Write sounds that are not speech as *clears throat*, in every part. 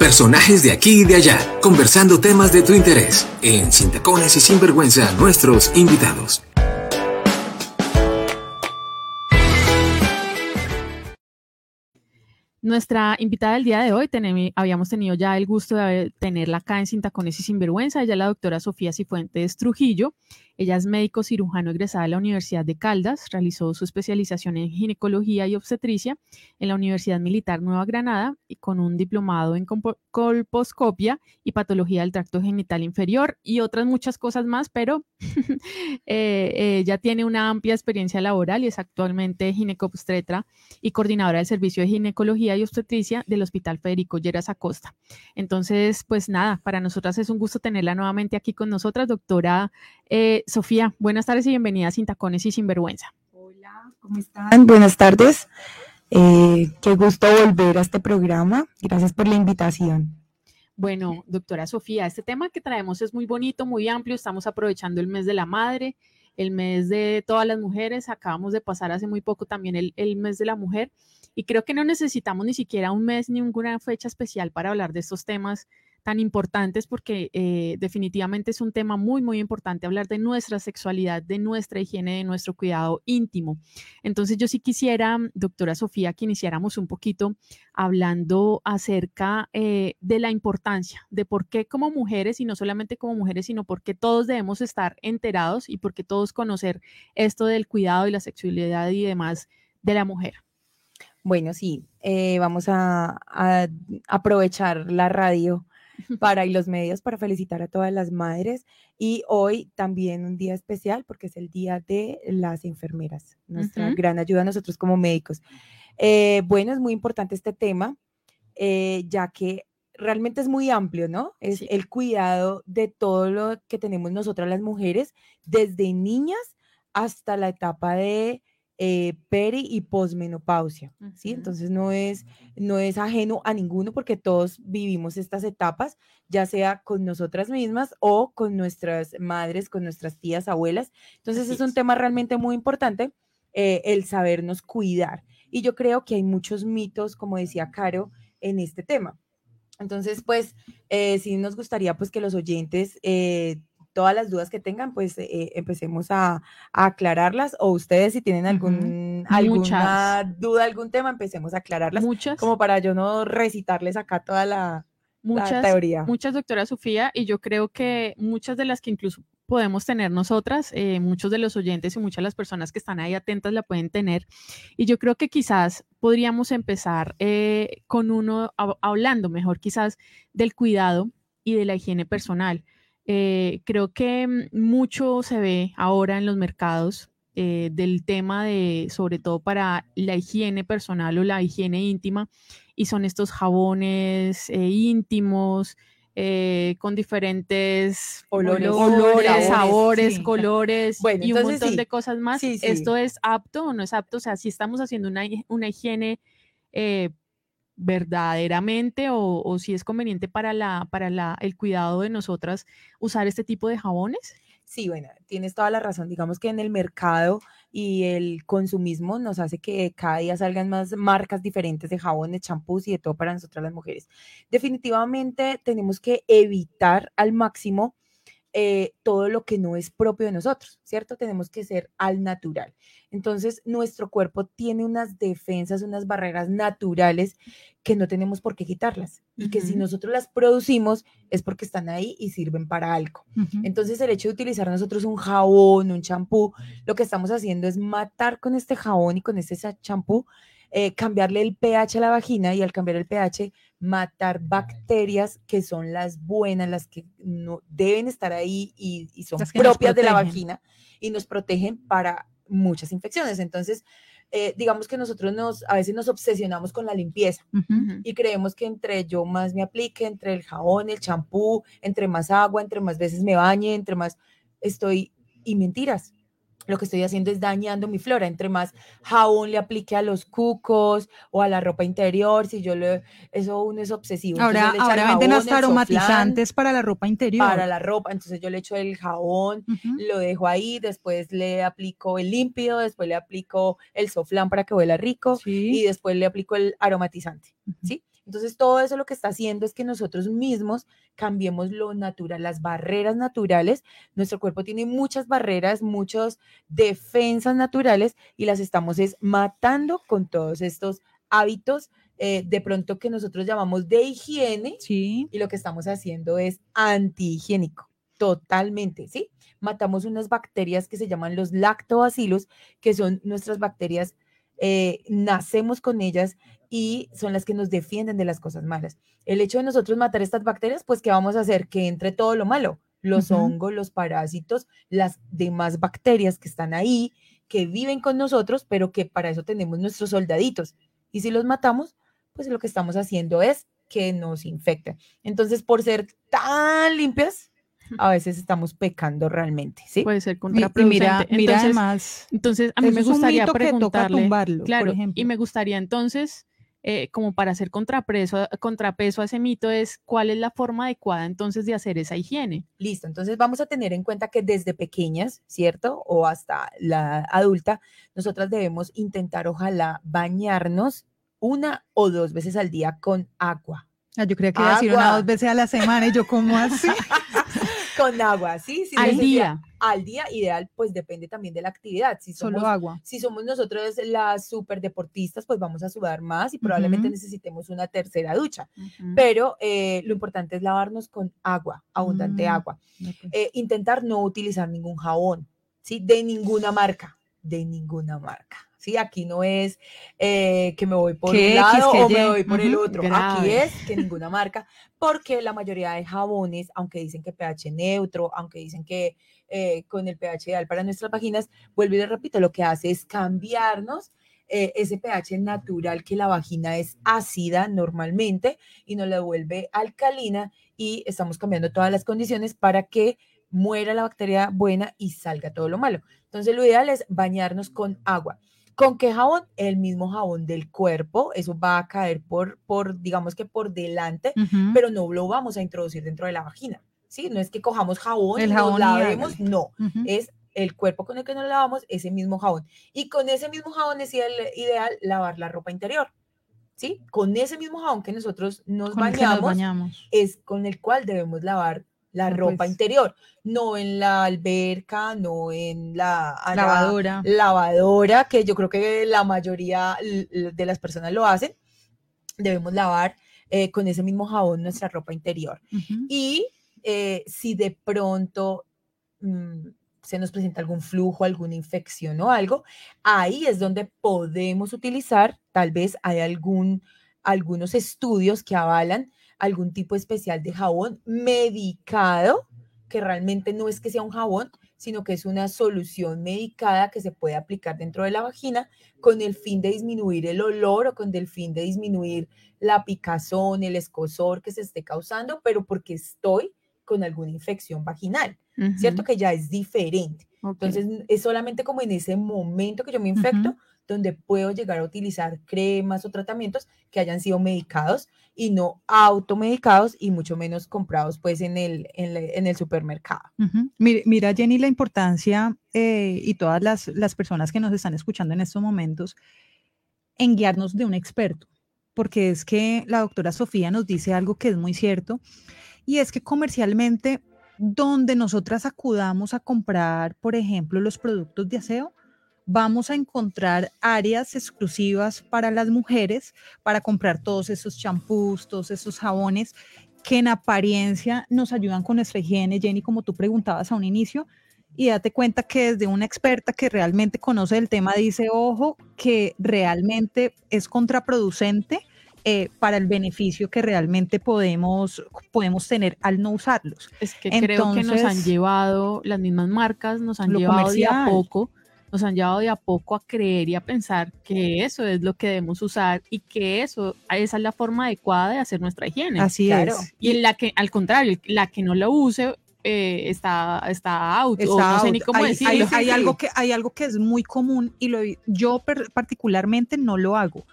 Personajes de aquí y de allá, conversando temas de tu interés. En Sin Tacones y Sinvergüenza, nuestros invitados. Nuestra invitada del día de hoy, habíamos tenido ya el gusto de tenerla acá en Sin Tacones y Sinvergüenza, ella es la doctora Sofía Cifuentes Trujillo. Ella es médico cirujano egresada de la Universidad de Caldas, realizó su especialización en ginecología y obstetricia en la Universidad Militar Nueva Granada y con un diplomado en colposcopia y patología del tracto genital inferior y otras muchas cosas más, pero *laughs* eh, ella tiene una amplia experiencia laboral y es actualmente ginecobstetra y coordinadora del servicio de ginecología y obstetricia del Hospital Federico Lleras Acosta. Entonces, pues nada, para nosotras es un gusto tenerla nuevamente aquí con nosotras, doctora eh, Sofía, buenas tardes y bienvenida Sin Tacones y Sin Vergüenza. Hola, ¿cómo están? Buenas tardes. Eh, qué gusto volver a este programa. Gracias por la invitación. Bueno, doctora Sofía, este tema que traemos es muy bonito, muy amplio. Estamos aprovechando el mes de la madre, el mes de todas las mujeres. Acabamos de pasar hace muy poco también el, el mes de la mujer. Y creo que no necesitamos ni siquiera un mes ni ninguna fecha especial para hablar de estos temas tan importantes porque eh, definitivamente es un tema muy, muy importante hablar de nuestra sexualidad, de nuestra higiene, de nuestro cuidado íntimo. Entonces yo sí quisiera, doctora Sofía, que iniciáramos un poquito hablando acerca eh, de la importancia, de por qué como mujeres, y no solamente como mujeres, sino porque todos debemos estar enterados y porque todos conocer esto del cuidado y la sexualidad y demás de la mujer. Bueno, sí, eh, vamos a, aprovechar la radio para y los medios para felicitar a todas las madres y hoy también un día especial porque es el día de las enfermeras, nuestra gran ayuda a nosotros como médicos. Eh, bueno, es muy importante este tema, eh, ya que realmente es muy amplio, ¿no? Es el cuidado de todo lo que tenemos nosotras las mujeres, desde niñas hasta la etapa de eh, peri y posmenopausia, ¿sí? Entonces no es, no es ajeno a ninguno porque todos vivimos estas etapas, ya sea con nosotras mismas o con nuestras madres, con nuestras tías, abuelas. Entonces es un tema realmente muy importante eh, el sabernos cuidar. Y yo creo que hay muchos mitos, como decía Caro, en este tema. Entonces, pues, eh, sí nos gustaría pues que los oyentes eh, todas las dudas que tengan, pues eh, empecemos a, aclararlas o ustedes si tienen algún, alguna duda, algún tema, empecemos a aclararlas. Muchas. Como para yo no recitarles acá toda la, muchas, teoría. Muchas, doctora Sofía, y yo creo que muchas de las que incluso podemos tener nosotras, eh, muchos de los oyentes y muchas de las personas que están ahí atentas la pueden tener. Y yo creo que quizás podríamos empezar eh, con uno hablando mejor quizás del cuidado y de la higiene personal. Eh, creo que mm, mucho se ve ahora en los mercados eh, del tema de, sobre todo para la higiene personal o la higiene íntima, y son estos jabones eh, íntimos. con diferentes olores, sabores, colores y un montón de cosas más. ¿Esto es apto o no es apto? O sea, si estamos haciendo una, una higiene verdaderamente o, si es conveniente para, la, para la, el cuidado de nosotras usar este tipo de jabones? Sí, bueno, tienes toda la razón. Digamos que en el mercado y el consumismo nos hace que cada día salgan más marcas diferentes de jabones, champús y de todo para nosotras las mujeres. Definitivamente tenemos que evitar al máximo eh, todo lo que no es propio de nosotros, ¿cierto? Tenemos que ser al natural. Entonces, nuestro cuerpo tiene unas defensas, unas barreras naturales que no tenemos por qué quitarlas y que si nosotros las producimos es porque están ahí y sirven para algo. Entonces, el hecho de utilizar nosotros un jabón, un champú, lo que estamos haciendo es matar con este jabón y con este champú eh, cambiarle el pH a la vagina y al cambiar el pH matar bacterias que son las buenas, las que no deben estar ahí y, son propias de la vagina y nos protegen para muchas infecciones. Entonces, eh, digamos que nosotros nos, a veces nos obsesionamos con la limpieza y creemos que entre yo más me aplique, entre el jabón, el champú, entre más agua, entre más veces me bañe, entre más estoy, y mentiras, lo que estoy haciendo es dañando mi flora. Entre más jabón le aplique a los cucos o a la ropa interior, si yo le, eso uno es obsesivo. Ahora, ahora venden hasta aromatizantes para la ropa interior. Para la ropa, entonces yo le echo el jabón, lo dejo ahí, después le aplico el límpido, después le aplico el soflán para que huela rico y después le aplico el aromatizante, ¿sí? Entonces, todo eso lo que está haciendo es que nosotros mismos cambiemos lo natural, las barreras naturales. Nuestro cuerpo tiene muchas barreras, muchas defensas naturales y las estamos es matando con todos estos hábitos eh, de pronto que nosotros llamamos de higiene sí. y lo que estamos haciendo es antihigiénico, totalmente, ¿sí? Matamos unas bacterias que se llaman los lactobacilos, que son nuestras bacterias, eh, nacemos con ellas y son las que nos defienden de las cosas malas. El hecho de nosotros matar estas bacterias, pues, ¿qué vamos a hacer? Que entre todo lo malo, los hongos, los parásitos, las demás bacterias que están ahí, que viven con nosotros, pero que para eso tenemos nuestros soldaditos. Y si los matamos, pues lo que estamos haciendo es que nos infecten. Entonces, por ser tan limpias, a veces estamos pecando realmente, ¿sí? Puede ser contraproducente. mira, entonces, además, entonces a mí me gustaría preguntarle, tumbarlo, claro, y me gustaría entonces, eh, como para hacer contrapeso, contrapeso a ese mito, es cuál es la forma adecuada entonces de hacer esa higiene. Listo, entonces vamos a tener en cuenta que desde pequeñas, ¿cierto? O hasta la adulta, nosotras debemos intentar, ojalá, bañarnos una o dos veces al día con agua. Ah, yo creía que iba a decir una o dos veces a la semana y yo, ¿cómo así? *laughs* con agua, ¿sí? sí al día. Al día, ideal, pues depende también de la actividad. Si somos, Solo agua. Si somos nosotros las super deportistas, pues vamos a sudar más y probablemente necesitemos una tercera ducha. Pero eh, lo importante es lavarnos con agua, abundante Mm, agua. Eh, intentar no utilizar ningún jabón, ¿sí? De ninguna marca, de ninguna marca. ¿Sí? Aquí no es eh, que me voy por un lado o me voy por el otro. Aquí es que ninguna marca, porque la mayoría de jabones, aunque dicen que pH neutro, aunque dicen que eh, con el pH ideal para nuestras vaginas, vuelvo y le repito, lo que hace es cambiarnos eh, ese pH natural que la vagina es ácida normalmente y nos la vuelve alcalina y estamos cambiando todas las condiciones para que muera la bacteria buena y salga todo lo malo. Entonces lo ideal es bañarnos con agua. ¿Con qué jabón? El mismo jabón del cuerpo. Eso va a caer por, por digamos que por delante, Uh -huh. pero no lo vamos a introducir dentro de la vagina. ¿Sí? No es que cojamos jabón El y jabón nos y lavemos, hágale. no. Uh -huh. Es el cuerpo con el que nos lavamos, ese mismo jabón. Y con ese mismo jabón es el ideal lavar la ropa interior. ¿Sí? Con ese mismo jabón que nosotros nos que bañamos, nos bañamos. es con el cual debemos lavar la Ah, ropa pues. interior, no en la alberca, no en la Lavadora. lavadora, que yo creo que la mayoría de las personas lo hacen. Debemos lavar eh, con ese mismo jabón nuestra ropa interior. Y eh, si de pronto mm, se nos presenta algún flujo, alguna infección o algo, ahí es donde podemos utilizar, tal vez hay algún, algunos estudios que avalan algún tipo especial de jabón medicado, que realmente no es que sea un jabón, sino que es una solución medicada que se puede aplicar dentro de la vagina con el fin de disminuir el olor o con el fin de disminuir la picazón, el escosor que se esté causando, pero porque estoy con alguna infección vaginal, ¿cierto? Que ya es diferente. Entonces, es solamente como en ese momento que yo me infecto, donde puedo llegar a utilizar cremas o tratamientos que hayan sido medicados y no automedicados y mucho menos comprados pues en el, en el supermercado. Mira, Jenny, la importancia eh, y todas las, las personas que nos están escuchando en estos momentos en guiarnos de un experto, porque es que la doctora Sofía nos dice algo que es muy cierto, y es que comercialmente, donde nosotras acudamos a comprar, por ejemplo, los productos de aseo, vamos a encontrar áreas exclusivas para las mujeres para comprar todos esos champús, todos esos jabones que en apariencia nos ayudan con nuestra higiene, Jenny, como tú preguntabas a un inicio, y date cuenta que desde una experta que realmente conoce el tema dice, ojo, que realmente es contraproducente eh, para el beneficio que realmente podemos, podemos tener al no usarlos. Es que creo que nos han Entonces- llevado, las mismas marcas nos han llevado de a comercial. poco, nos han llevado de a poco a creer y a pensar que eso es lo que debemos usar y que eso, esa es la forma adecuada de hacer nuestra higiene. Así Claro. es. Y en la que, al contrario, la que no lo use eh, está, está out, o Está no sé ni cómo hay, decirlo. hay- hay *laughs* algo que, hay algo que es muy común y lo, yo per- particularmente no lo hago,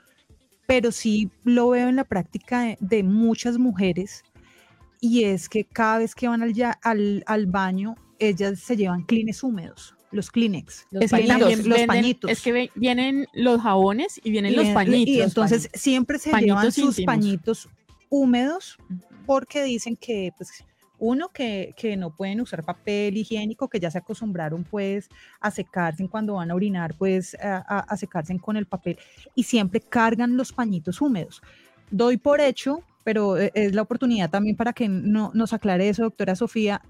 pero sí lo veo en la práctica de, de muchas mujeres y es que cada vez que van al, ya- al, al baño, ellas se llevan clines húmedos, los Kleenex, Los Es que pañitos, también los venden- pañitos. Es que vienen los jabones y vienen Y los pañitos. Y entonces pañitos. siempre se llevan sus íntimos. pañitos húmedos porque dicen que, pues, uno, que, que no pueden usar papel higiénico, que ya se acostumbraron pues a secarse cuando van a orinar, pues a, a- a secarse con el papel y siempre cargan los pañitos húmedos. Doy por hecho, pero eh, es la oportunidad también para que no, nos aclare eso, doctora Sofía,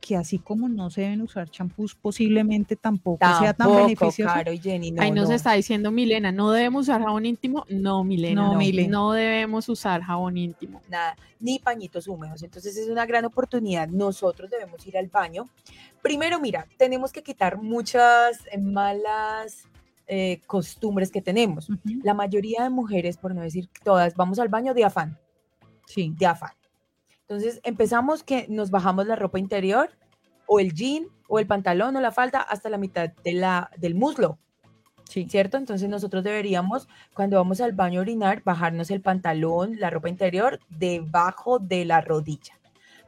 que así como no se deben usar champús, posiblemente tampoco, sea tan beneficioso. Caro y Jenny, no, Ahí nos no. está diciendo Milena, ¿no debemos usar jabón íntimo? No, Milena, No, no, debemos usar jabón íntimo. nada, ni pañitos húmedos. Entonces es una gran oportunidad. Nosotros debemos ir al baño. Primero, mira, tenemos que quitar muchas eh, malas eh, costumbres que tenemos. La mayoría de mujeres, por no decir todas, vamos al baño de afán, Sí. de afán. Entonces empezamos que nos bajamos la ropa interior o el jean o el pantalón o la falda hasta la mitad de la, del muslo. Sí. ¿cierto? Entonces nosotros deberíamos, cuando vamos al baño a orinar, bajarnos el pantalón, la ropa interior, debajo de la rodilla.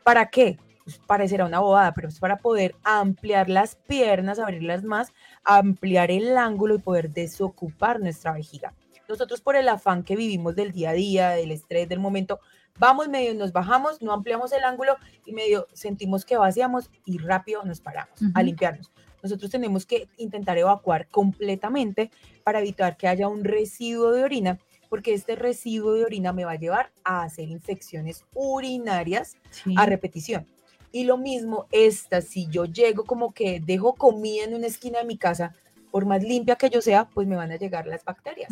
¿Para qué? Pues parecerá una bobada, pero es para poder ampliar las piernas, abrirlas más, ampliar el ángulo y poder desocupar nuestra vejiga. Nosotros por el afán que vivimos del día a día, del estrés, del momento, vamos medio, nos bajamos, no ampliamos el ángulo y medio sentimos que vaciamos y rápido nos paramos a limpiarnos nosotros tenemos que intentar evacuar completamente para evitar que haya un residuo de orina, porque este residuo de orina me va a llevar a hacer infecciones urinarias sí. a repetición. Y lo mismo, esta, si yo llego como que dejo comida en una esquina de mi casa, por más limpia que yo sea, pues me van a llegar las bacterias.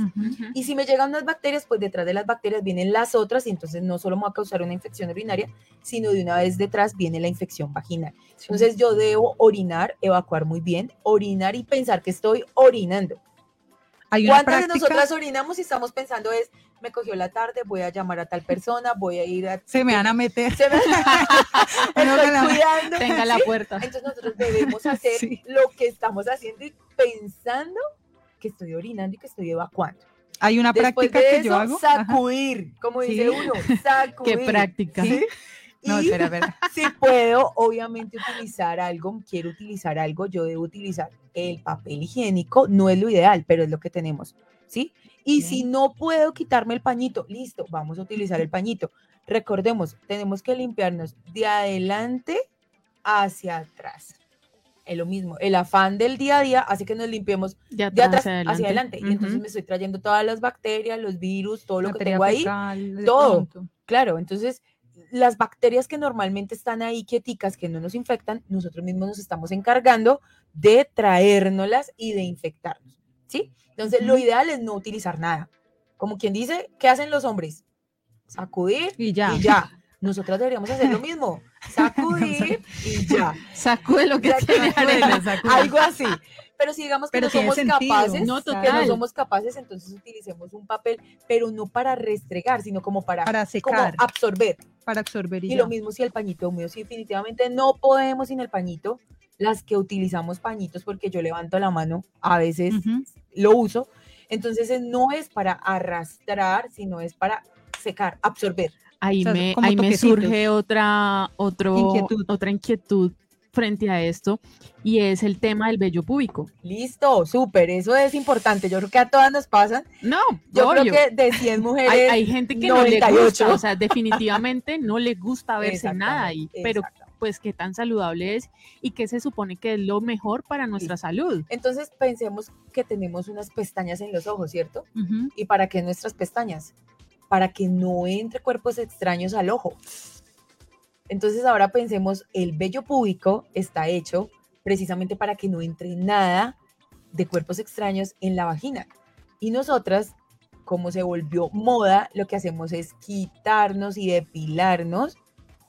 Y si me llegan unas bacterias, pues detrás de las bacterias vienen las otras y entonces no solo me va a causar una infección urinaria, sino de una vez detrás viene la infección vaginal. Entonces yo debo orinar, evacuar muy bien, orinar y pensar que estoy orinando. Hay ¿Cuántas de nosotras orinamos y estamos pensando es, me cogió la tarde, voy a llamar a tal persona, voy a ir a... se me van a meter. Se me... *laughs* Estoy la- cuidando. Tenga la ¿sí? puerta. Entonces nosotros debemos hacer Sí. lo que estamos haciendo y pensando que estoy orinando y que estoy evacuando. Hay una Después práctica de que eso, yo hago. Ajá. sacudir, como Sí. dice uno, *laughs* sacudir. Qué práctica. ¿sí? No, Y espera, espera. *laughs* si puedo, obviamente, utilizar algo, quiero utilizar algo, yo debo utilizar el papel higiénico, no es lo ideal, pero es lo que tenemos, ¿sí? Y si no puedo quitarme el pañito, listo, vamos a utilizar el *laughs* pañito. Recordemos, tenemos que limpiarnos de adelante hacia atrás. Es lo mismo, el afán del día a día hace que nos limpiemos De de atrás hacia hacia adelante. Y entonces me estoy trayendo todas las bacterias, los virus, todo lo que tengo ahí. fecal, todo. Claro, entonces las bacterias que normalmente están ahí quieticas, que no nos infectan, nosotros mismos nos estamos encargando de traérnoslas y de infectarnos, ¿sí? Entonces lo ideal es no utilizar nada. Como quien dice, ¿qué hacen los hombres? Sacudir Y ya. y ya. Nosotras deberíamos hacer lo mismo, *laughs* sacudir y ya. Sacude lo que Ya tiene arena. Algo así. Pero si digamos que Pero no somos sentido. capaces, No, que no somos capaces, entonces utilicemos un papel, pero no para restregar, sino como para, Para como secar, absorber. para absorber y, lo mismo si el pañito húmedo, si definitivamente no podemos sin el pañito, las que utilizamos pañitos, porque yo levanto la mano, a veces lo uso, entonces eh, no es para arrastrar, sino es para secar, absorber. Ahí O sea, me, ahí me surge otra, otro, Inquietud. otra inquietud frente a esto y es el tema del vello púbico. Listo, súper, eso es importante. Yo creo que a todas nos pasan. No, Yo obvio. creo que de 100 *laughs* mujeres. hay, hay gente que no le 98. gusta, o sea, definitivamente no le gusta verse nada ahí, pero pues qué tan saludable es y qué se supone que es lo mejor para nuestra salud. Entonces pensemos que tenemos unas pestañas en los ojos, ¿cierto? Ujú. ¿Y para qué nuestras pestañas? Para que no entre cuerpos extraños al ojo. Entonces ahora pensemos, el vello púbico está hecho precisamente para que no entre nada de cuerpos extraños en la vagina. Y nosotras, como se volvió moda, lo que hacemos es quitarnos y depilarnos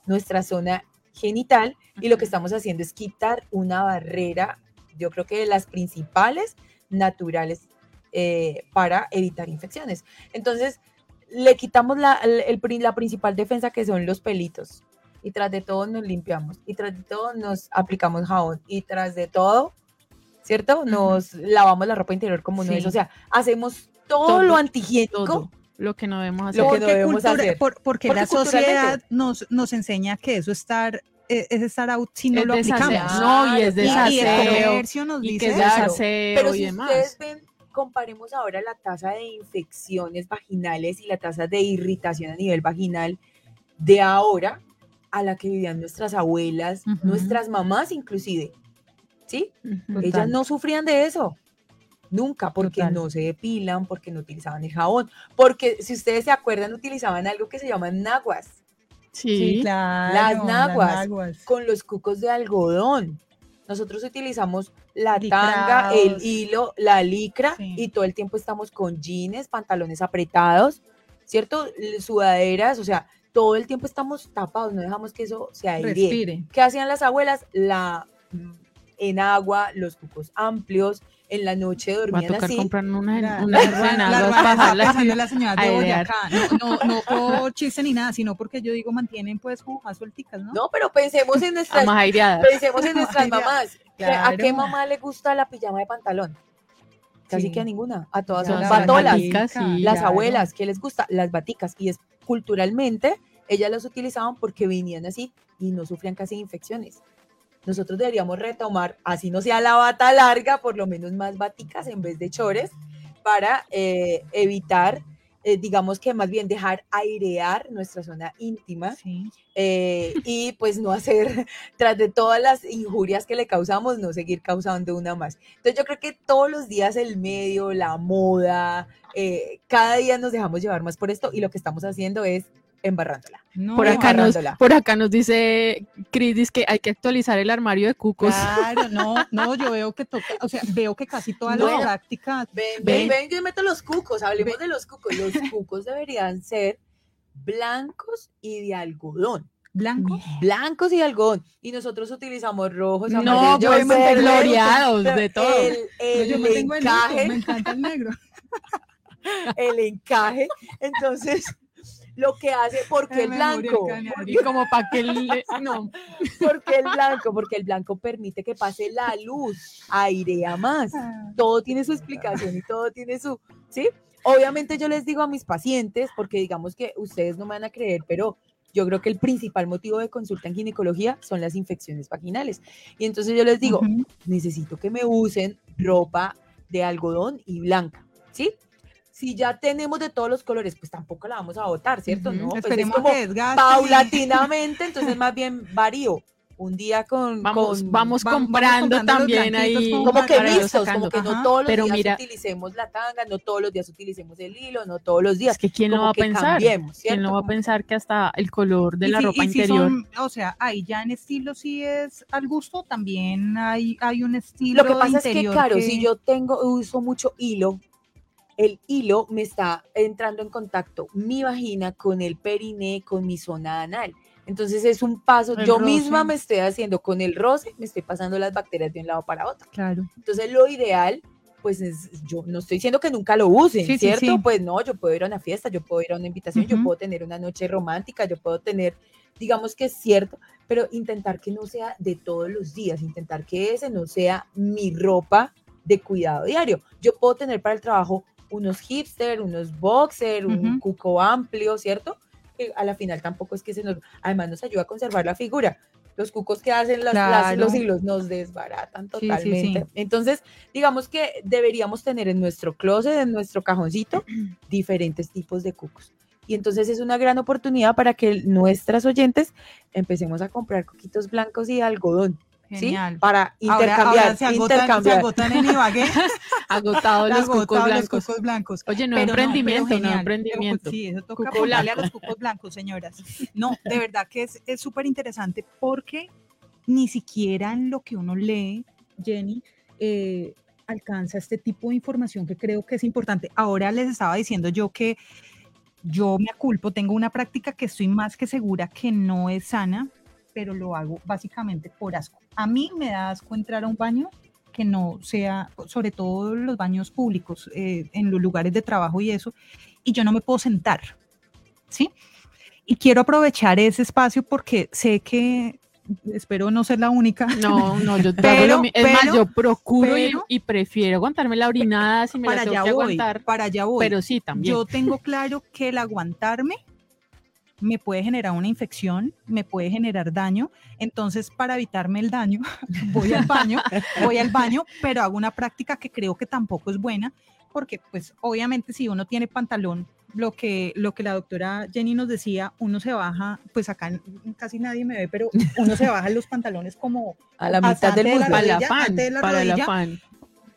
nuestra zona genital y lo que estamos haciendo es quitar una barrera, yo creo que de las principales naturales eh, para evitar infecciones. Entonces, le quitamos la, el- principal defensa que son los pelitos. Y tras de todo nos limpiamos. Y tras de todo nos aplicamos jabón. Y tras de todo, ¿cierto? Nos lavamos la ropa interior como no es. Sí. O sea, hacemos todo, Todo, lo antihigiénico. Todo lo que no debemos hacer. Lo que Porque, no debemos cultura- hacer. por- porque Porque la sociedad nos, nos enseña que eso estar es, es estar out si no Es lo desaseo. aplicamos. No, y es Claro, Y- y, el desaseo. comercio nos Y dice que es Claro, desaseo Pero y si demás. ustedes ven, comparemos ahora la tasa de infecciones vaginales y la tasa de irritación a nivel vaginal de ahora a la que vivían nuestras abuelas, nuestras mamás inclusive. ¿Sí? Ellas no sufrían de eso. Nunca, porque Total. no se depilan, porque no utilizaban el jabón, porque si ustedes se acuerdan, utilizaban algo que se llaman naguas, Sí, claro, Las naguas. naguas. con los cucos de algodón. Nosotros utilizamos la Licrados. tanga, el hilo, la licra Sí. y todo el tiempo estamos con jeans, pantalones apretados, ¿cierto? Sudaderas, o sea, todo el tiempo estamos tapados, no dejamos que eso se aire. Respire. ¿Qué hacían las abuelas? La mm, en agua, los cucos amplios, en la noche va a dormían tocar así. comprar una, La, una la la las señoras de. Boyacá. No, no, no por chiste ni nada, sino porque yo digo mantienen pues jujas suelticas, ¿no? No, pero pensemos en *laughs* nuestras, más aireadas. pensemos en nuestras mamás. ¿Qué- ¿A qué mamá le gusta la pijama de pantalón? Casi Sí. que a ninguna. A todas son las batolas. baticas, sí. Las claro. abuelas, ¿qué les gusta? Las baticas. Y es culturalmente, ellas las utilizaban porque venían así y no sufrían casi infecciones. Nosotros deberíamos retomar, así no sea la bata larga, por lo menos más baticas en vez de chores, para eh, evitar, eh, digamos que más bien dejar airear nuestra zona íntima Sí. eh, y pues no hacer, *laughs* tras de todas las injurias que le causamos, no seguir causando una más. Entonces yo creo que todos los días el medio, la moda, eh, cada día nos dejamos llevar más por esto y lo que estamos haciendo es embarrándola. No, Por acá, nos, por acá nos dice Cris dice que hay que actualizar el armario de cucos. Claro, no, no, yo veo que toca, o sea, veo que casi todas No. las prácticas Ven, Ven. ven, yo meto los cucos, hablemos de los cucos. Los cucos deberían ser blancos y de algodón. blancos. Blancos y de algodón. Y nosotros utilizamos rojos, No, amarillos, pues gloriados de todo. El, el yo me tengo el encaje. negro, me encanta el negro. *laughs* el encaje. Entonces, lo que hace, ¿por qué el blanco? Y como para que el, no, *laughs* ¿Por qué el blanco? Porque el blanco permite que pase la luz, airea más. Ah. Todo tiene su explicación y todo tiene su, ¿sí? Obviamente yo les digo a mis pacientes, porque digamos que ustedes no me van a creer, pero yo creo que el principal motivo de consulta en ginecología son las infecciones vaginales. Y entonces yo les digo, necesito que me usen ropa de algodón y blanca, ¿sí? Si ya tenemos de todos los colores, pues tampoco la vamos a botar, ¿cierto? Ujú, No, pues es Esperemos como que desgaste. paulatinamente, entonces más bien varío. Un día con, vamos, con- vamos comprando también ahí. como como que sacando. como que no todos los pero días mira- utilicemos la tanga, no todos los días utilicemos el hilo, no todos los días. Es que quién lo como va a pensar. ¿Quién no va a pensar que hasta el color de Y la si- ropa y si interior? son- o sea, ahí ya en estilo sí es al gusto, también hay, hay un estilo Lo que pasa es que, claro, que- si yo tengo, uso mucho hilo, el hilo me está entrando en contacto mi vagina con el periné, con mi zona anal. Entonces es un paso, El yo roce. misma me estoy haciendo con el roce, me estoy pasando las bacterias de un lado para otro. Claro. Entonces lo ideal, pues es, yo no estoy diciendo que nunca lo usen, Sí, ¿cierto? sí. Pues no, yo puedo ir a una fiesta, yo puedo ir a una invitación, yo puedo tener una noche romántica, yo puedo tener, digamos que es cierto, pero intentar que no sea de todos los días, intentar que ese no sea mi ropa de cuidado diario. Yo puedo tener para el trabajo unos hipster, unos boxer, un cuco amplio, ¿cierto? Que a la final tampoco es que se nos, además nos ayuda a conservar la figura. Los cucos que hacen las- las- Claro. los hilos nos desbaratan Sí, sí, sí. totalmente. Entonces, digamos que deberíamos tener en nuestro closet, en nuestro cajoncito, *clears throat* diferentes tipos de cucos. Y entonces es una gran oportunidad para que nuestras oyentes empecemos a comprar coquitos blancos y de Genial. Para intercambiar, ahora se agotan, se intercambiar. agotan en Ibagué. *laughs* Agotados los *laughs* cucos agotados los blancos. cucos blancos. Oye, no Pero no, emprendimiento, no genial. emprendimiento. Sí, eso toca apuntarle a los cucos blancos, señoras. No, de verdad que es es súper interesante porque ni siquiera en lo que uno lee, Jenny, eh, alcanza este tipo de información que creo que es importante. Ahora les estaba diciendo yo que yo me aculpo, tengo una práctica que estoy más que segura que no es sana, pero lo hago básicamente por asco. A mí me da asco entrar a un baño que no sea, sobre todo los baños públicos, eh, en los lugares de trabajo y eso, y yo no me puedo sentar, ¿sí? Y quiero aprovechar ese espacio porque sé que, espero no ser la única, *laughs* No, no, yo te Pero- Es más, pero- yo procuro y- pero- y, prefiero aguantarme la orinada si me para la tengo allá que voy, aguantar. para allá voy. Pero sí, también. Yo tengo claro que el aguantarme me puede generar una infección, me puede generar daño. Entonces, para evitarme el daño, *laughs* voy al baño, voy al baño, pero hago una práctica que creo que tampoco es buena, porque pues obviamente si uno tiene pantalón, lo que, lo que la doctora Jenny nos decía, uno se baja, pues acá casi nadie me ve, pero uno se baja los pantalones como a la mitad del muslo. Para la para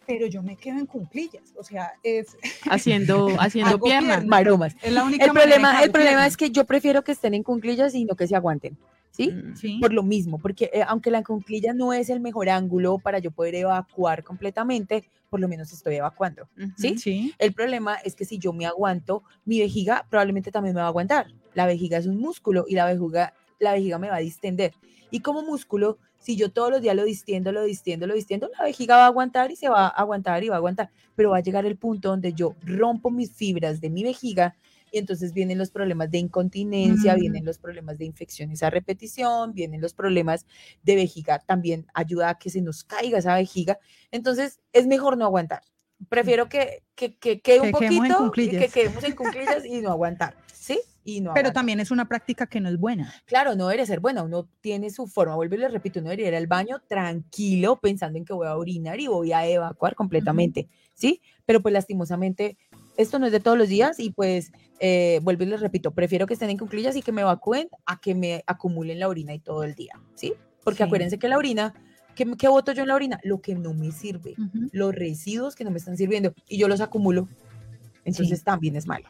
pero yo me quedo en cunclillas, o sea, es *laughs* haciendo haciendo piernas, maromas. Es la única el problema, el problema es que yo prefiero que estén en cunclillas y no que se aguanten. ¿Sí? Mm. ¿Sí? Por lo mismo, porque eh, aunque la cunclilla no es el mejor ángulo para yo poder evacuar completamente, por lo menos estoy evacuando, ¿sí? ¿sí? El problema es que si yo me aguanto, mi vejiga probablemente también me va a aguantar. La vejiga es un músculo y la vejiga, la vejiga me va a distender. Y como músculo, si yo todos los días lo distiendo, lo distiendo, lo distiendo, la vejiga va a aguantar y se va a aguantar y va a aguantar, pero va a llegar el punto donde yo rompo mis fibras de mi vejiga y entonces vienen los problemas de incontinencia, vienen los problemas de infecciones a repetición, vienen los problemas de vejiga, también ayuda a que se nos caiga esa vejiga, entonces es mejor no aguantar. Prefiero que, que, que quede un poquito y que quedemos en *laughs* cunclillas y no aguantar, ¿sí? Pero también es una práctica que no es buena. Claro, no debería ser buena, uno tiene su forma, vuelvo y le repito, uno debería ir al baño tranquilo pensando en que voy a orinar y voy a evacuar completamente, ¿sí? Pero pues lastimosamente esto no es de todos los días y pues eh, vuelvo y les repito, prefiero que estén en cuclillas y que me evacúen a que me acumulen la orina y todo el día, ¿sí? Porque acuérdense que la orina ¿Qué, ¿Qué, voto yo en la orina? Lo que no me sirve, los residuos que no me están sirviendo y yo los acumulo. Entonces también es malo.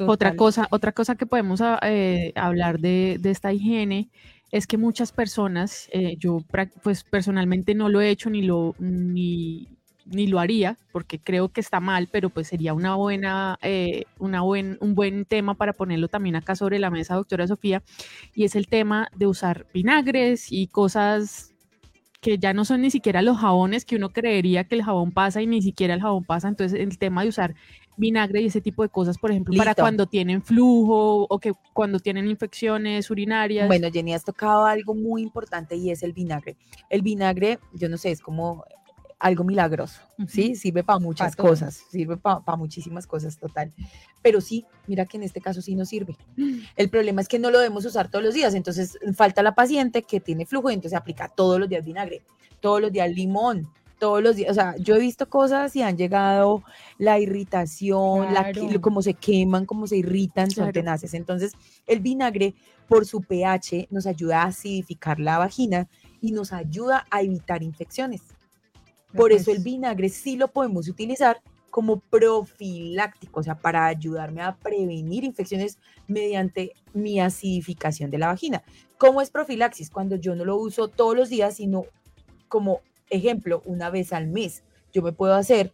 Otra cosa, otra cosa que podemos ah, eh, hablar de, esta higiene es que muchas personas, eh, yo pues personalmente no lo he hecho ni lo, ni, lo haría porque creo que está mal, pero pues sería una buena, eh, una buen, un buen tema para ponerlo también acá sobre la mesa, doctora Sofía, y es el tema de usar vinagres y cosas que ya no son ni siquiera los jabones que uno creería que el jabón pasa y ni siquiera el jabón pasa. Entonces, el tema de usar vinagre y ese tipo de cosas, por ejemplo, para cuando tienen flujo o que cuando tienen infecciones urinarias. Bueno, Jenny, has tocado algo muy importante y es el vinagre. El vinagre, yo no sé, es como algo milagroso, ¿sí? Sirve para muchas cosas, sirve para muchísimas cosas, total. Pero sí, mira que en este caso sí no sirve. El problema es que no lo debemos usar todos los días, entonces falta la paciente que tiene flujo y entonces aplica todos los días vinagre, todos los días limón, todos los días, o sea, yo he visto cosas y han llegado la irritación, la, cómo se queman, cómo se irritan, son tenaces. Entonces, el vinagre, por su pH, nos ayuda a acidificar la vagina y nos ayuda a evitar infecciones. Por eso el vinagre sí lo podemos utilizar como profiláctico, o sea, para ayudarme a prevenir infecciones mediante mi acidificación de la vagina. ¿Cómo es profilaxis? Cuando yo no lo uso todos los días, sino como ejemplo, una vez al mes. Yo me puedo hacer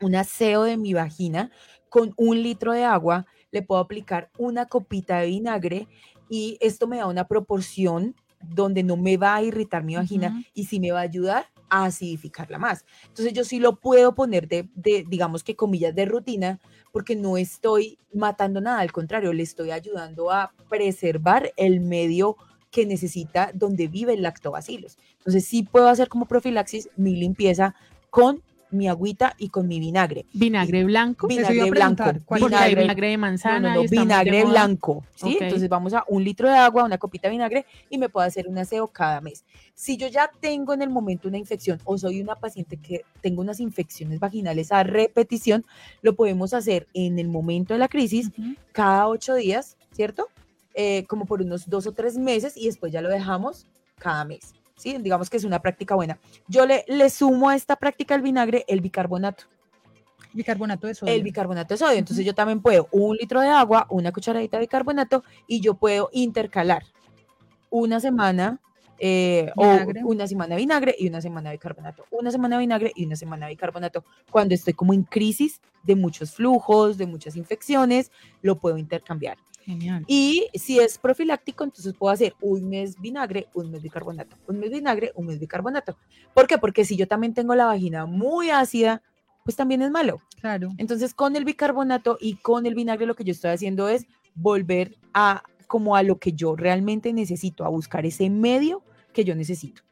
un aseo de mi vagina con un litro de agua, le puedo aplicar una copita de vinagre y esto me da una proporción donde no me va a irritar mi vagina y sí me va a ayudar a acidificarla más. Entonces yo sí lo puedo poner de, de, digamos que comillas, de rutina, porque no estoy matando nada, al contrario, le estoy ayudando a preservar el medio que necesita donde vive el lactobacilos. Entonces sí puedo hacer como profilaxis mi limpieza con mi agüita y con mi vinagre. ¿Vinagre blanco? Vinagre blanco. Vinagre, vinagre de manzana. vinagre blanco. ¿sí? Entonces vamos a un litro de agua, una copita de vinagre y me puedo hacer un aseo cada mes. Si yo ya tengo en el momento una infección o soy una paciente que tengo unas infecciones vaginales a repetición, lo podemos hacer en el momento de la crisis cada ocho días, ¿cierto? Eh, como por unos dos o tres meses y después ya lo dejamos cada mes. ¿sí? Digamos que es una práctica buena. Yo le, le sumo a esta práctica el vinagre el bicarbonato. Bicarbonato de sodio. El bicarbonato de sodio. Entonces yo también puedo un litro de agua, una cucharadita de bicarbonato y yo puedo intercalar una semana eh, o una semana de vinagre y una semana de bicarbonato. Una semana de vinagre y una semana de bicarbonato. Cuando estoy como en crisis de muchos flujos, de muchas infecciones, lo puedo intercambiar. Y si es profiláctico, entonces puedo hacer un mes vinagre, un mes bicarbonato, un mes vinagre, un mes bicarbonato. ¿Por qué? Porque si yo también tengo la vagina muy ácida, pues también es malo. Claro. Entonces, con el bicarbonato y con el vinagre lo que yo estoy haciendo es volver a como a lo que yo realmente necesito, a buscar ese medio que yo necesito.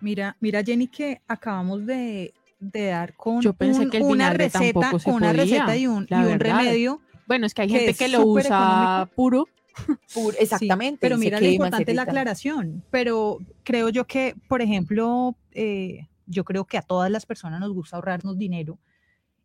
Mira, mira Jenny que acabamos de, dar con yo pensé que el una receta, una receta y un, y un remedio bueno, es que hay gente que lo usa puro *laughs* exactamente. pero mira, lo importante es la aclaración. Pero creo yo que, por ejemplo, eh, yo creo que a todas las personas nos gusta ahorrarnos dinero.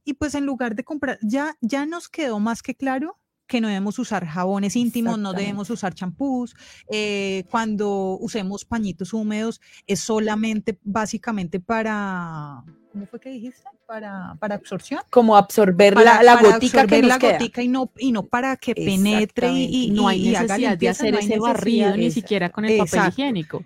Y pues en lugar de comprar, ya, ya nos quedó más que claro que no debemos usar jabones íntimos, no debemos usar champús. Eh, cuando usemos pañitos húmedos es solamente básicamente para, ¿cómo fue que dijiste? Para, para absorción. Como absorber la, la gotica que la gotica y no, y no para que penetre y, no hay necesidad de hacer ese barrido ni siquiera con el papel higiénico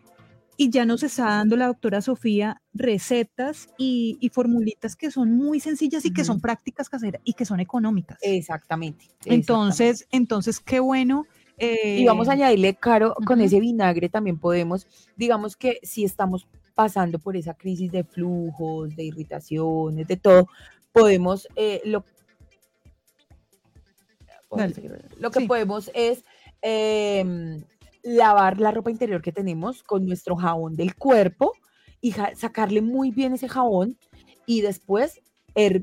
y ya nos está dando la doctora Sofía recetas y, formulitas que son muy sencillas y que son prácticas caseras y que son económicas. Exactamente. Entonces, entonces qué bueno. y vamos a eh, añadirle, Caro, con ese vinagre también podemos, digamos que si estamos pasando por esa crisis de flujos, de irritaciones, de todo, podemos, eh, lo, lo que podemos es em, lavar la ropa interior que tenemos con nuestro jabón del cuerpo y sacarle muy bien ese jabón y después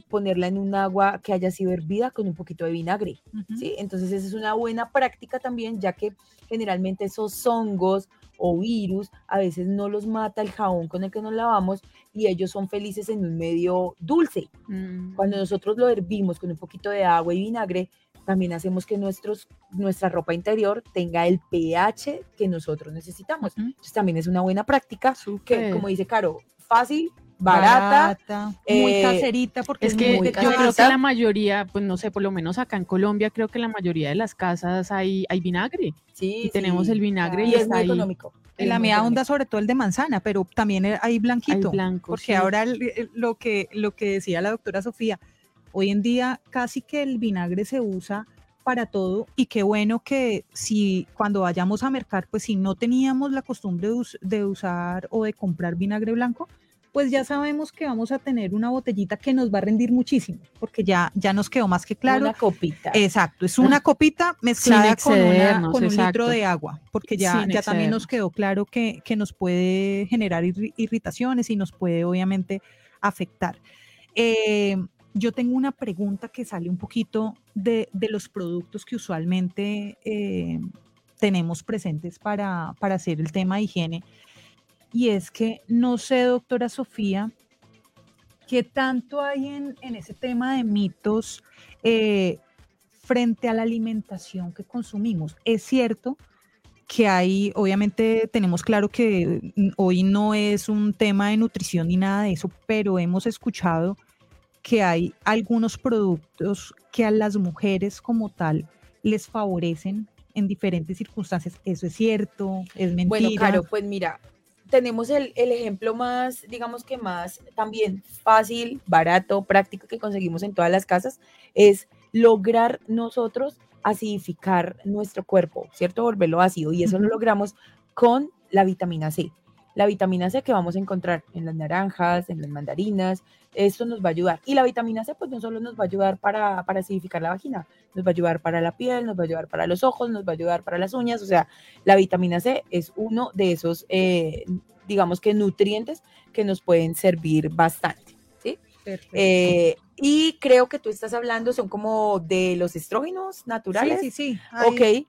ponerla en un agua que haya sido hervida con un poquito de vinagre. ¿sí? Entonces esa es una buena práctica también, ya que generalmente esos hongos o virus a veces no los mata el jabón con el que nos lavamos y ellos son felices en un medio dulce. Mm. Cuando nosotros lo hervimos con un poquito de agua y vinagre, también hacemos que nuestros, nuestra ropa interior tenga el pH que nosotros necesitamos. Entonces también es una buena práctica que, como dice Caro, fácil, barata, muy eh, caserita, porque es, que yo creo que la mayoría, pues no sé, por lo menos acá en Colombia, creo que la mayoría de las casas hay, hay vinagre. Sí, y tenemos el vinagre y, es muy económico. En la mía onda sobre todo el de manzana, pero también hay blanquito. blanco, porque ahora lo, que, lo que decía la doctora Sofía, Hoy en día casi que el vinagre se usa para todo y qué bueno que si cuando vayamos a mercar, pues si no teníamos la costumbre de, usar o de comprar vinagre blanco, pues ya sabemos que vamos a tener una botellita que nos va a rendir muchísimo, porque ya, ya nos quedó más que claro. Una copita. Exacto, es una copita mezclada con, un litro de agua, porque ya, ya también nos quedó claro que, nos puede generar irritaciones y nos puede obviamente afectar. Eh, yo tengo una pregunta que sale un poquito de, los productos que usualmente eh, tenemos presentes para, hacer el tema de higiene. Y es que no sé, doctora Sofía, qué tanto hay en, ese tema de mitos eh, frente a la alimentación que consumimos. Es cierto que hay, obviamente tenemos claro que hoy no es un tema de nutrición ni nada de eso, pero hemos escuchado que hay algunos productos que a las mujeres como tal les favorecen en diferentes circunstancias. ¿Eso es cierto? ¿Es mentira? Bueno, claro, pues mira, tenemos el, ejemplo más, digamos que más también fácil, barato, práctico que conseguimos en todas las casas, es lograr nosotros acidificar nuestro cuerpo, ¿cierto? Volverlo ácido. Y eso lo logramos con la vitamina C la vitamina C que vamos a encontrar en las naranjas, en las mandarinas, esto nos va a ayudar. Y la vitamina C pues no solo nos va a ayudar para, para acidificar la vagina, nos va a ayudar para la piel, nos va a ayudar para los ojos, nos va a ayudar para las uñas, o sea, la vitamina C es uno de esos, eh, digamos que nutrientes que nos pueden servir bastante. ¿sí? Eh, y creo que tú estás hablando, son como de los estrógenos naturales. Sí, sí, sí. Ok.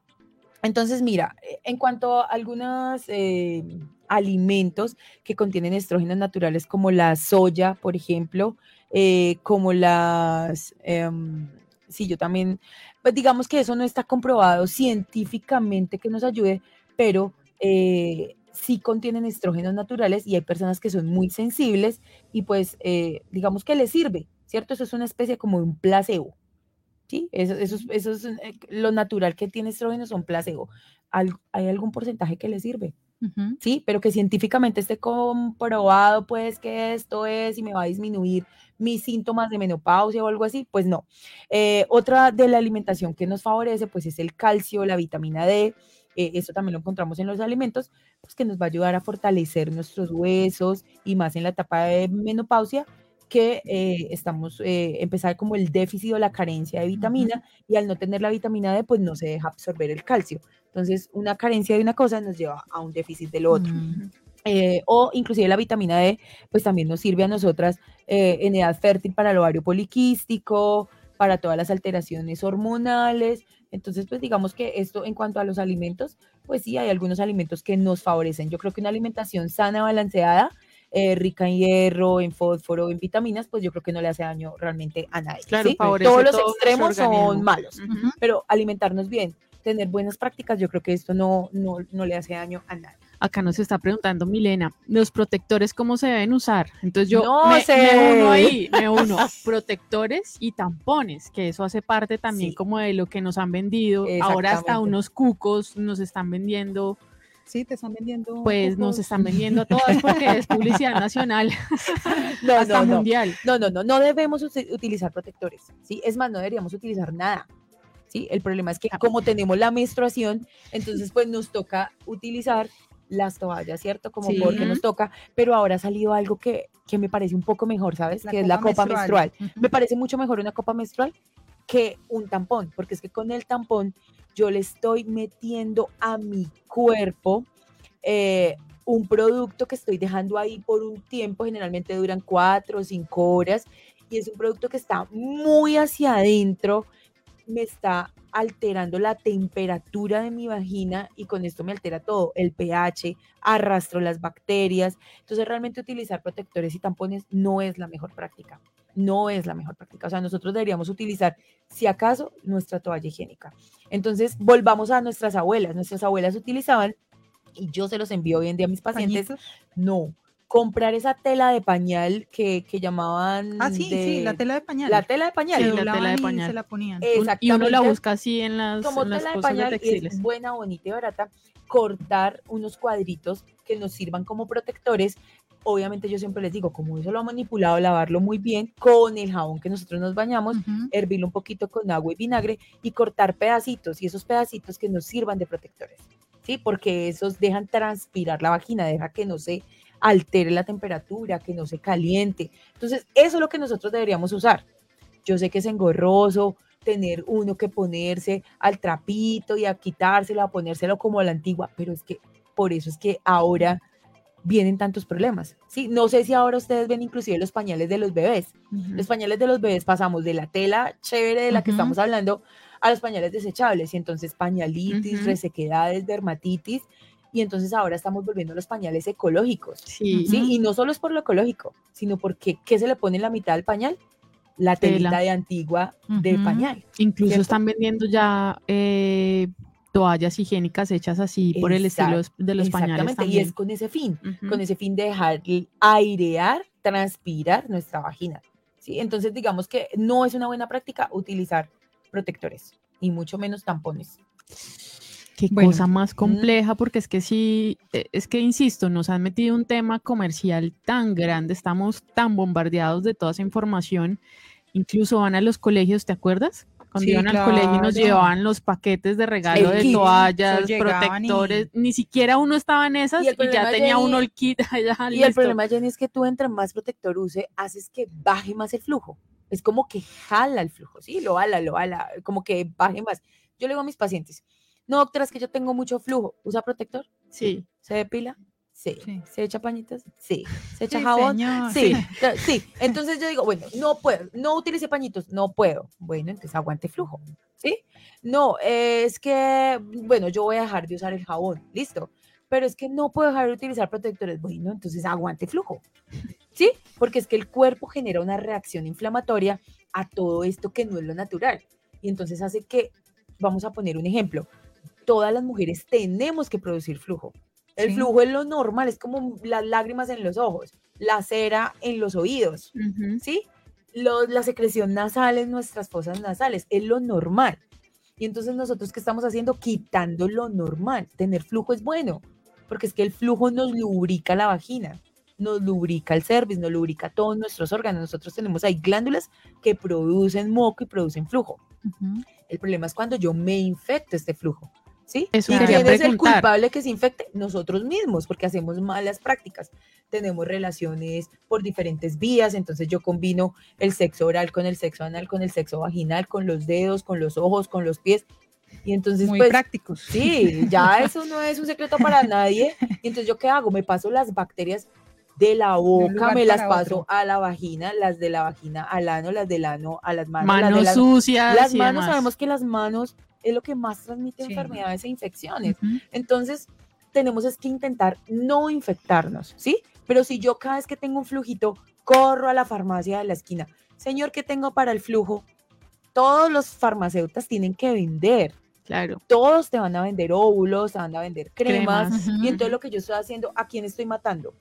Entonces, mira, en cuanto a algunas eh, alimentos que contienen estrógenos naturales como la soya, por ejemplo, eh, como las, em, sí, yo también, pues digamos que eso no está comprobado científicamente que nos ayude, pero eh, sí contienen estrógenos naturales y hay personas que son muy sensibles y pues digamos que les sirve, ¿cierto? Eso es una especie como un placebo. ¿sí? Eso, eso, eso es lo natural que tiene estrógenos son placebo. ¿Hay algún porcentaje que le sirve? Sí, pero que científicamente esté comprobado, pues, que esto es y me va a disminuir mis síntomas de menopausia o algo así, pues no. Eh, otra de la alimentación que nos favorece, pues, es el calcio, la vitamina D. Eh, esto también lo encontramos en los alimentos, pues, que nos va a ayudar a fortalecer nuestros huesos y más en la etapa de menopausia que eh, estamos, eh, empezar como el déficit o la carencia de vitamina y al no tener la vitamina D, pues no se deja absorber el calcio. Entonces, una carencia de una cosa nos lleva a un déficit del otro. Mm. Eh, o inclusive la vitamina D, pues también nos sirve a nosotras en edad fértil para el ovario poliquístico, para todas las alteraciones hormonales. Entonces, pues digamos que esto en cuanto a los alimentos, pues sí, hay algunos alimentos que nos favorecen. Yo creo que una alimentación sana, balanceada, eh, rica en hierro, en fósforo, en vitaminas, pues yo creo que no le hace daño realmente a nadie. Claro, Todos los todo extremos son malos, Ujú. pero alimentarnos bien, tener buenas prácticas, yo creo que esto no, no, no le hace daño a nadie. Acá nos está preguntando Milena, los protectores, ¿cómo se deben usar? Entonces yo No me, sé. me uno ahí, me uno. *laughs* Protectores y tampones, que eso hace parte también Sí. como de lo que nos han vendido. Ahora hasta unos cucos nos están vendiendo, Sí, te están vendiendo. pues nos están vendiendo todas porque es publicidad nacional *laughs* No, hasta no, no. mundial. No, no, no, no debemos uti- utilizar protectores, ¿sí? Es más, no deberíamos utilizar nada, ¿sí? El problema es que como tenemos la menstruación, entonces pues nos toca utilizar las toallas, ¿cierto? Como Sí. porque nos toca, pero ahora ha salido algo que, que me parece un poco mejor, ¿sabes? que es la copa menstrual. Ujú. Me parece mucho mejor una copa menstrual que un tampón, porque es que con el tampón yo le estoy metiendo a mi cuerpo eh, un producto que estoy dejando ahí por un tiempo, generalmente duran cuatro o cinco horas, y es un producto que está muy hacia adentro, me está alterando la temperatura de mi vagina y con esto me altera todo, el pH, arrastro las bacterias. Entonces realmente utilizar protectores y tampones no es la mejor práctica. No es la mejor práctica. O sea, nosotros deberíamos utilizar, si acaso, nuestra toalla higiénica. Entonces, volvamos a nuestras abuelas. Nuestras abuelas utilizaban, y yo se los envío hoy en día a mis pacientes, Pañitos. no, comprar esa tela de pañal que, que llamaban... Ah, sí, sí, la tela de pañal. La tela de pañal. Sí, Se la tela de y pañal. Se la ponían. Un- Y uno la Exactamente. busca así en las, como en las tela de cosas de pañal textiles. es buena, bonita y barata, cortar unos cuadritos que nos sirvan como protectores. Obviamente yo siempre les digo, como eso lo ha manipulado, lavarlo muy bien con el jabón que nosotros nos bañamos, hervirlo un poquito con agua y vinagre y cortar pedacitos y esos pedacitos que nos sirvan de protectores, ¿sí? Porque esos dejan transpirar la vagina, deja que no se altere la temperatura, que no se caliente. Entonces, eso es lo que nosotros deberíamos usar. Yo sé que es engorroso tener uno que ponerse al trapito y a quitárselo, a ponérselo como a la antigua, pero es que por eso es que ahora vienen tantos problemas. Sí, no sé si ahora ustedes ven inclusive los pañales de los bebés. Los pañales de los bebés pasamos de la tela chévere de la que estamos hablando a los pañales desechables y entonces pañalitis, resequedades, dermatitis y entonces ahora estamos volviendo a los pañales ecológicos. Sí, Sí, y no solo es por lo ecológico, sino porque ¿qué se le pone en la mitad del pañal? La telita Tela. de antigua de pañal. Incluso ¿cierto? están vendiendo ya eh, toallas higiénicas hechas así por el estilo de los pañales Exactamente, y también. es con ese fin, con ese fin de dejar airear, transpirar nuestra vagina. ¿sí? Entonces, digamos que no es una buena práctica utilizar protectores y mucho menos tampones. Qué Bueno, cosa más compleja, porque es que sí, eh, es que insisto, nos han metido un tema comercial tan grande, estamos tan bombardeados de toda esa información, incluso van a los colegios, ¿te acuerdas? Cuando Sí, iban al colegio y nos llevaban los paquetes de regalo El de kit. toallas, y- protectores, ni siquiera uno estaba en esas Y ya tenía Jenny, uno el kit *laughs* allá Y el problema, Jenny, es que tú entre más protector use, haces que baje más el flujo. Es como que jala el flujo, ¿sí? Lo jala, lo jala, como que baje más. Yo le digo a mis pacientes, no, doctora, es que yo tengo mucho flujo. ¿Usa protector? Sí. ¿Se depila? Sí. Sí. ¿Se echa pañitos? Sí. ¿Se echa Sí, jabón? señor, Sí, *laughs* sí. Entonces yo digo, bueno, no puedo, no utilice pañitos, no puedo. Bueno, entonces aguante flujo, ¿sí? No, es que, bueno, yo voy a dejar de usar el jabón, listo. Pero es que no puedo dejar de utilizar protectores. Bueno, entonces aguante flujo, ¿sí? Porque es que el cuerpo genera una reacción inflamatoria a todo esto que no es lo natural. Y entonces hace que, vamos a poner un ejemplo, todas las mujeres tenemos que producir flujo. El Sí. flujo es lo normal, es como las lágrimas en los ojos, la cera en los oídos. ¿sí? La secreción nasal en nuestras fosas nasales, es lo normal. Y entonces nosotros, ¿qué estamos haciendo? Quitando lo normal. Tener flujo es bueno, porque es que el flujo nos lubrica la vagina, nos lubrica el cervix, nos lubrica todos nuestros órganos. Nosotros tenemos ahí glándulas que producen moco y producen flujo. El problema es cuando yo me infecto este flujo. ¿Sí? Eso ¿Y quién es el culpable que se infecte? Nosotros mismos, porque hacemos malas prácticas. Tenemos relaciones por diferentes vías, entonces yo combino el sexo oral con el sexo anal, con el sexo vaginal, con los dedos, con los ojos, con los pies. Y entonces, Muy pues, prácticos. Sí, ya eso no es un secreto para *laughs* nadie. Y entonces, ¿yo qué hago? Me paso las bacterias de la boca, lugar me las paso otro. a la vagina, las de la vagina al ano, las del ano a las manos. las de Manos las- sucias. las manos, sabemos que las manos es lo que más transmite enfermedades e infecciones. Entonces, tenemos es que intentar no infectarnos, ¿sí? Pero si yo cada vez que tengo un flujito, corro a la farmacia de la esquina, señor, ¿qué tengo para el flujo? Todos los farmacéuticos tienen que vender. Claro. Todos te van a vender óvulos, te van a vender cremas. Y entonces lo que yo estoy haciendo, ¿a quién estoy matando?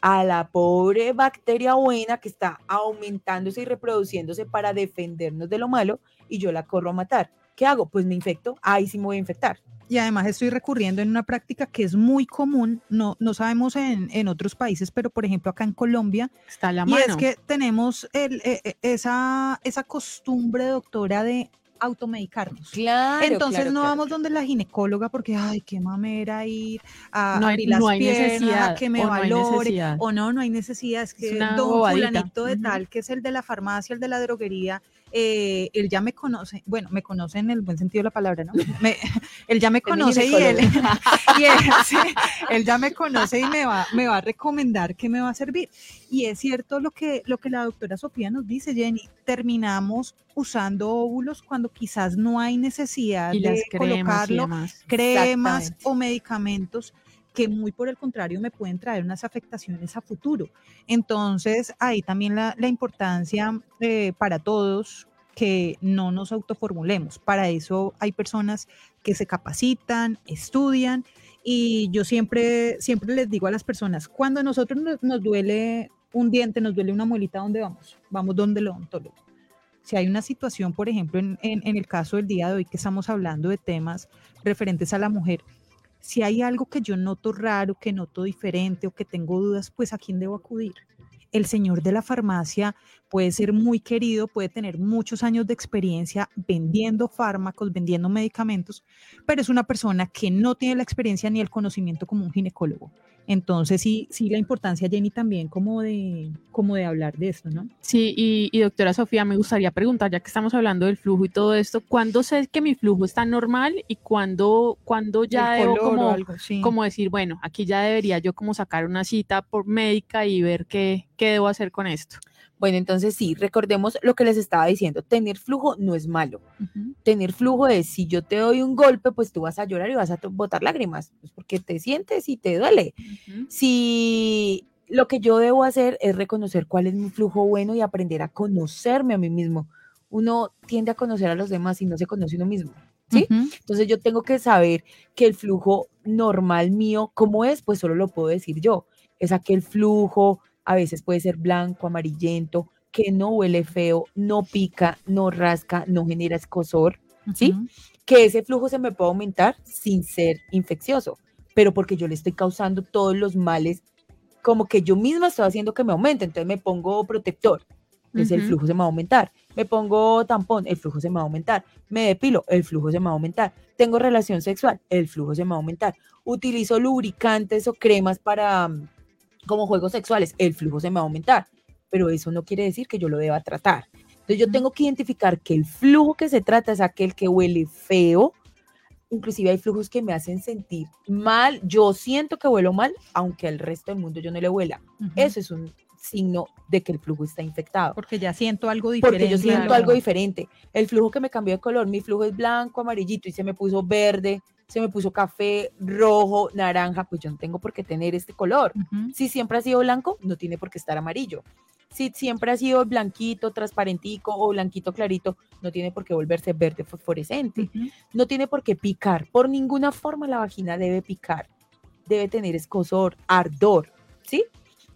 A la pobre bacteria buena que está aumentándose y reproduciéndose para defendernos de lo malo y yo la corro a matar. ¿Qué hago? Pues me infecto. Ahí sí me voy a infectar y además estoy recurriendo en una práctica que es muy común, no, no sabemos en, en otros países, pero por ejemplo acá en Colombia, está la y es que tenemos el, e, e, esa, esa costumbre, doctora, de automedicarnos. Claro. Entonces no vamos donde la ginecóloga porque, ay, qué mamera ir a no hay, las piernas, que me valore, o no, no hay necesidad, es que es don fulanito de tal, que es el de la farmacia, el de la droguería, eh, él ya me conoce, bueno, me conoce en el buen sentido de la palabra, ¿no? *laughs* él ya me *laughs* conoce y, él, *laughs* él, ya me conoce y me va, me va a recomendar que me va a servir. Y es cierto lo que, lo que la doctora Sofía nos dice, Jenny, terminamos usando óvulos cuando quizás no hay necesidad de colocarlo, cremas o medicamentos que muy por el contrario me pueden traer unas afectaciones a futuro. Entonces, ahí también la, importancia eh, para todos que no nos autoformulemos. Para eso hay personas que se capacitan, estudian y yo siempre, siempre les digo a las personas, cuando a nosotros nos, duele un diente, nos duele una muelita, ¿dónde vamos? Vamos donde el odontólogo. Si hay una situación, por ejemplo, en, en el caso del día de hoy que estamos hablando de temas referentes a la mujer, si hay algo que yo noto raro, que noto diferente o que tengo dudas, pues a quién debo acudir. El señor de la farmacia puede ser muy querido, puede tener muchos años de experiencia vendiendo fármacos, vendiendo medicamentos, pero es una persona que no tiene la experiencia ni el conocimiento como un ginecólogo. Entonces, sí, sí, la importancia, Jenny, también como de, como de hablar de esto, ¿no? Sí, y, doctora Sofía, me gustaría preguntar, ya que estamos hablando del flujo y todo esto, ¿cuándo sé que mi flujo está normal y cuándo, cuándo ya debo como, como decir, bueno, aquí ya debería yo como sacar una cita por médica y ver qué, qué debo hacer con esto? Bueno, entonces sí, recordemos lo que les estaba diciendo, tener flujo no es malo. Tener flujo es, si yo te doy un golpe, pues tú vas a llorar y vas a botar lágrimas, pues porque te sientes y te duele. Si lo que yo debo hacer es reconocer cuál es mi flujo bueno y aprender a conocerme a mí mismo. Uno tiende a conocer a los demás y no se conoce uno mismo. ¿Sí? Entonces yo tengo que saber que el flujo normal mío, ¿cómo es? Pues solo lo puedo decir yo. Es aquel flujo a veces puede ser blanco, amarillento, que no huele feo, no pica, no rasca, no genera escosor, ¿sí? Que ese flujo se me puede aumentar sin ser infeccioso, pero porque yo le estoy causando todos los males, como que yo misma estoy haciendo que me aumente, entonces me pongo protector, entonces el flujo se me va a aumentar. Me pongo tampón, el flujo se me va a aumentar. Me depilo, el flujo se me va a aumentar. Tengo relación sexual, el flujo se me va a aumentar. Utilizo lubricantes o cremas para como juegos sexuales, el flujo se me va a aumentar, pero eso no quiere decir que yo lo deba tratar. Entonces yo tengo que identificar que el flujo que se trata es aquel que huele feo, inclusive hay flujos que me hacen sentir mal, yo siento que huelo mal, aunque al resto del mundo yo no le huela. Eso es un signo de que el flujo está infectado. Porque ya siento algo diferente. Porque yo siento algo diferente. El flujo que me cambió de color, mi flujo es blanco, amarillito y se me puso verde, se me puso café, rojo, naranja, pues yo no tengo por qué tener este color. Si siempre ha sido blanco, no tiene por qué estar amarillo. Si siempre ha sido blanquito, transparentico o blanquito clarito, no tiene por qué volverse verde fosforescente. No tiene por qué picar. Por ninguna forma la vagina debe picar. Debe tener escosor, ardor, ¿sí?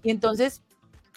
Y entonces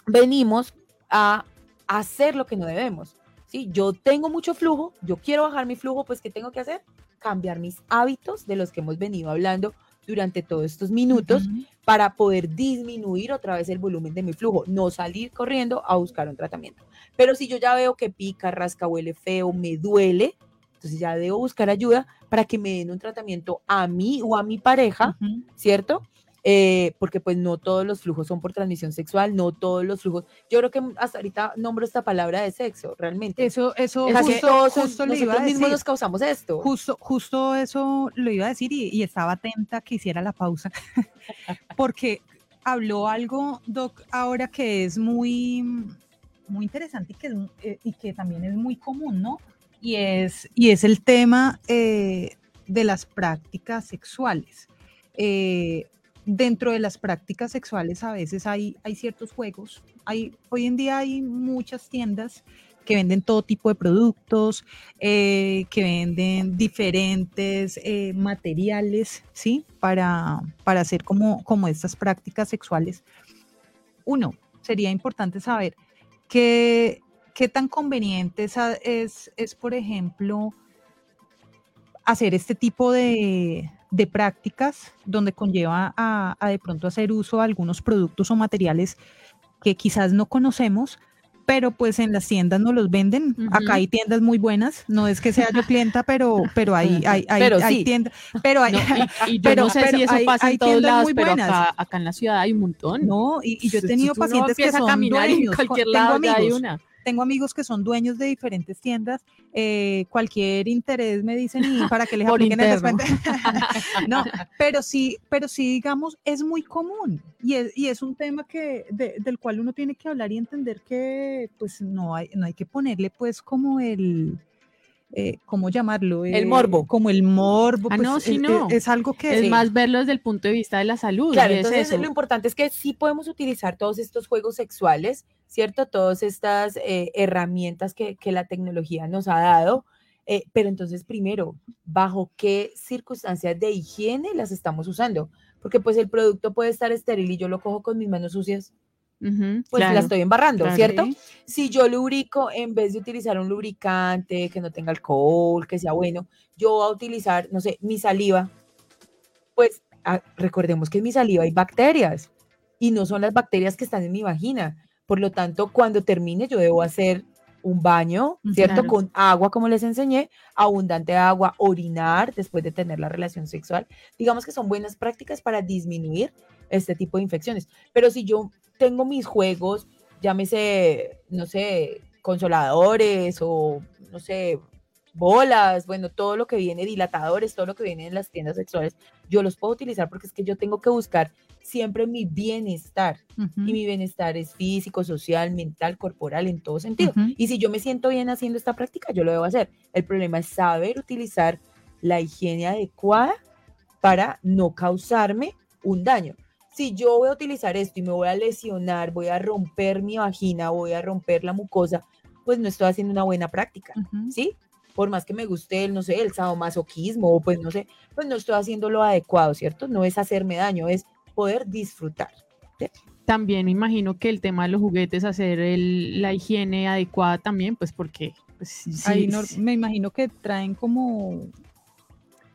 venimos a hacer lo que no debemos. ¿sí? Yo tengo mucho flujo, yo quiero bajar mi flujo, pues ¿qué tengo que hacer? Cambiar mis hábitos de los que hemos venido hablando durante todos estos minutos para poder disminuir otra vez el volumen de mi flujo, no salir corriendo a buscar un tratamiento. Pero si yo ya veo que pica, rasca, huele feo, me duele, entonces ya debo buscar ayuda para que me den un tratamiento a mí o a mi pareja, ¿cierto? Eh, porque pues no todos los flujos son por transmisión sexual, no todos los flujos. Yo creo que hasta ahorita nombro esta palabra de sexo, realmente. Eso, eso, justo, justo lo nosotros mismos nos causamos esto. Justo, justo eso lo iba a decir y, estaba atenta que hiciera la pausa, *laughs* porque habló algo, Doc, ahora que es muy, muy interesante y que, eh, y que también es muy común, ¿no? y es, y es el tema eh, de las prácticas sexuales. Eh, dentro de las prácticas sexuales a veces hay, hay ciertos juegos. Hay, hoy en día hay muchas tiendas que venden todo tipo de productos, eh, que venden diferentes eh, materiales, ¿sí? Para, para hacer como, como estas prácticas sexuales. Uno, sería importante saber qué, qué tan conveniente es, es, es, por ejemplo, hacer este tipo de, de prácticas donde conlleva a, a, de pronto hacer uso de algunos productos o materiales que quizás no conocemos, pero pues en las tiendas no los venden. Acá hay tiendas muy buenas, no es que sea yo clienta, pero, pero hay, *laughs* hay, hay, pero hay tiendas, pero hay, y, y yo pero, no sé si eso pasa en todos lados, pero acá, acá, en la ciudad hay un montón. No, y, y yo he tenido pacientes no que son caminar dueños, en cualquier lado amigos, hay una tengo amigos que son dueños de diferentes tiendas, eh, cualquier interés me dicen y para que *laughs* les apliquen el descuento. *laughs* no, pero sí, pero sí, digamos, es muy común y es, y es un tema que, de, del cual uno tiene que hablar y entender que pues no hay, no hay que ponerle pues como el, eh, ¿cómo llamarlo? El morbo. Como el morbo. Ah, pues, no, sí, es, no. Es, es, algo que... Es Sí. más verlo desde el punto de vista de la salud. Claro, y es entonces eso. lo importante es que sí podemos utilizar todos estos juegos sexuales, ¿cierto? Todas estas eh, herramientas que, que, la tecnología nos ha dado. Eh, pero entonces, primero, ¿bajo qué circunstancias de higiene las estamos usando? Porque pues el producto puede estar estéril y yo lo cojo con mis manos sucias, Uh -huh, pues claro, la estoy embarrando, claro. ¿cierto? Si yo lubrico, en vez de utilizar un lubricante que no tenga alcohol, que sea bueno, yo voy a utilizar, no sé, mi saliva, pues ah, recordemos que en mi saliva hay bacterias y no son las bacterias que están en mi vagina. Por lo tanto, cuando termine, yo debo hacer un baño, ¿cierto? Claro. Con agua, como les enseñé, abundante agua, orinar después de tener la relación sexual. Digamos que son buenas prácticas para disminuir este tipo de infecciones. Pero si yo tengo mis juegos, llámese, no sé, consoladores o, no sé, bolas, bueno, todo lo que viene, dilatadores, todo lo que viene en las tiendas sexuales, yo los puedo utilizar porque es que yo tengo que buscar siempre mi bienestar. Uh -huh. Y mi bienestar es físico, social, mental, corporal, en todo sentido. Uh -huh. Y si yo me siento bien haciendo esta práctica, yo lo debo hacer. El problema es saber utilizar la higiene adecuada para no causarme un daño. Si yo voy a utilizar esto y me voy a lesionar, voy a romper mi vagina, voy a romper la mucosa, pues no estoy haciendo una buena práctica, uh -huh. ¿sí? Por más que me guste el, no sé, el sadomasoquismo, o pues no sé, pues no estoy haciendo lo adecuado, ¿cierto? No es hacerme daño, es poder disfrutar. ¿sí? También me imagino que el tema de los juguetes, hacer el, la higiene adecuada también, pues porque... Pues, sí, Ahí no, me imagino que traen como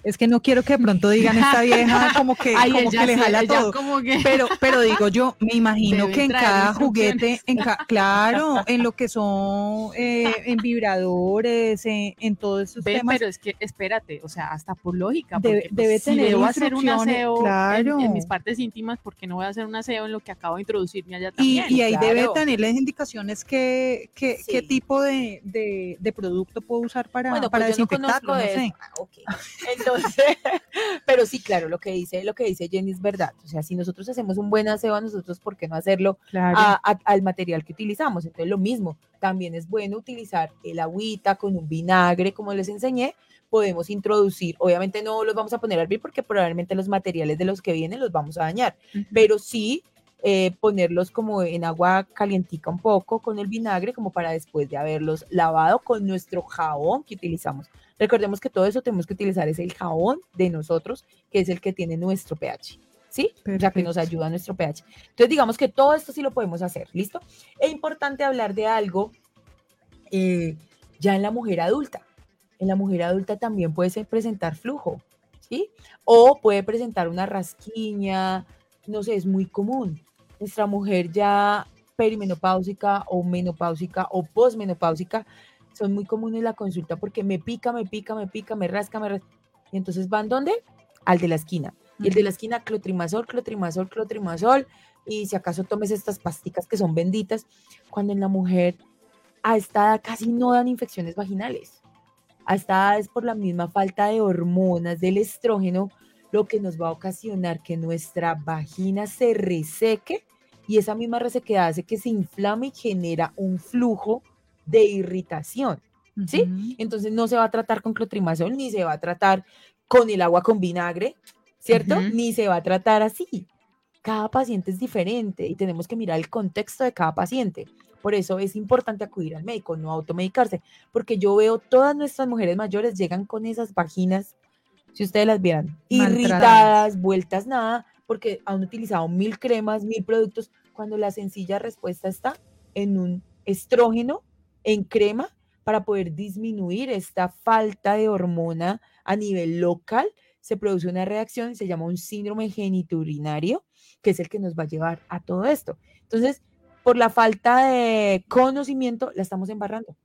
es que no quiero que de pronto digan esta *laughs* vieja como que, Ay, como que le jala todo. Que... *laughs* Pero, pero digo yo, me imagino Deben que en cada juguete, en ca claro, en lo que son eh, en *laughs* vibradores, en, en todos esos Ve, temas. Pero es que espérate, o sea, hasta por lógica. Debe, porque, debe pues, tener si debo hacer un aseo claro. en, en, mis partes íntimas, porque no voy a hacer un aseo en lo que acabo de introducirme allá también. Y, y ahí claro. debe tener las indicaciones que, que sí. qué tipo de, de, de, producto puedo usar para, bueno, para pues desinfectarlo, no, no sé. Ah, okay. Entonces, *laughs* pero sí, claro, lo que dice, lo que dice Jenny es verdad. O sea, si nosotros hacemos un buen aseo a nosotros, ¿por qué no hacerlo claro. a, a, al material que utilizamos? Entonces, lo mismo, también es bueno utilizar el agüita con un vinagre, como les enseñé, podemos introducir, obviamente no los vamos a poner a hervir porque probablemente los materiales de los que vienen los vamos a dañar, uh -huh. pero sí eh, ponerlos como en agua calientica un poco con el vinagre, como para después de haberlos lavado con nuestro jabón que utilizamos. Recordemos que todo eso tenemos que utilizar es el jabón de nosotros, que es el que tiene nuestro pH. ¿Sí? Perfecto. O sea, que nos ayuda a nuestro pH. Entonces, digamos que todo esto sí lo podemos hacer, ¿listo? Es importante hablar de algo eh, ya en la mujer adulta. En la mujer adulta también puede presentar flujo, ¿sí? O puede presentar una rasquiña, no sé, es muy común. Nuestra mujer ya perimenopáusica o menopáusica o posmenopáusica son muy comunes la consulta porque me pica, me pica, me pica, me rasca, me rasca. Y entonces van ¿dónde? Al de la esquina. Y el de la esquina, clotrimazol, clotrimazol, clotrimazol. Y si acaso tomes estas pasticas que son benditas, cuando en la mujer a esta edad casi no dan infecciones vaginales. A esta edad es por la misma falta de hormonas, del estrógeno, lo que nos va a ocasionar que nuestra vagina se reseque y esa misma resequedad hace que se inflame y genera un flujo de irritación. ¿sí? Entonces no se va a tratar con clotrimazol, ni se va a tratar con el agua con vinagre, ¿cierto? Ni se va a tratar así. Cada paciente es diferente y tenemos que mirar el contexto de cada paciente. Por eso es importante acudir al médico, no automedicarse, porque yo veo todas nuestras mujeres mayores llegan con esas vaginas, si ustedes las vieran, irritadas, vueltas nada, porque han utilizado mil cremas, mil productos, cuando la sencilla respuesta está en un estrógeno en crema para poder disminuir esta falta de hormona a nivel local, se produce una reacción, se llama un síndrome geniturinario, que es el que nos va a llevar a todo esto. Entonces, por la falta de conocimiento, la estamos embarrando,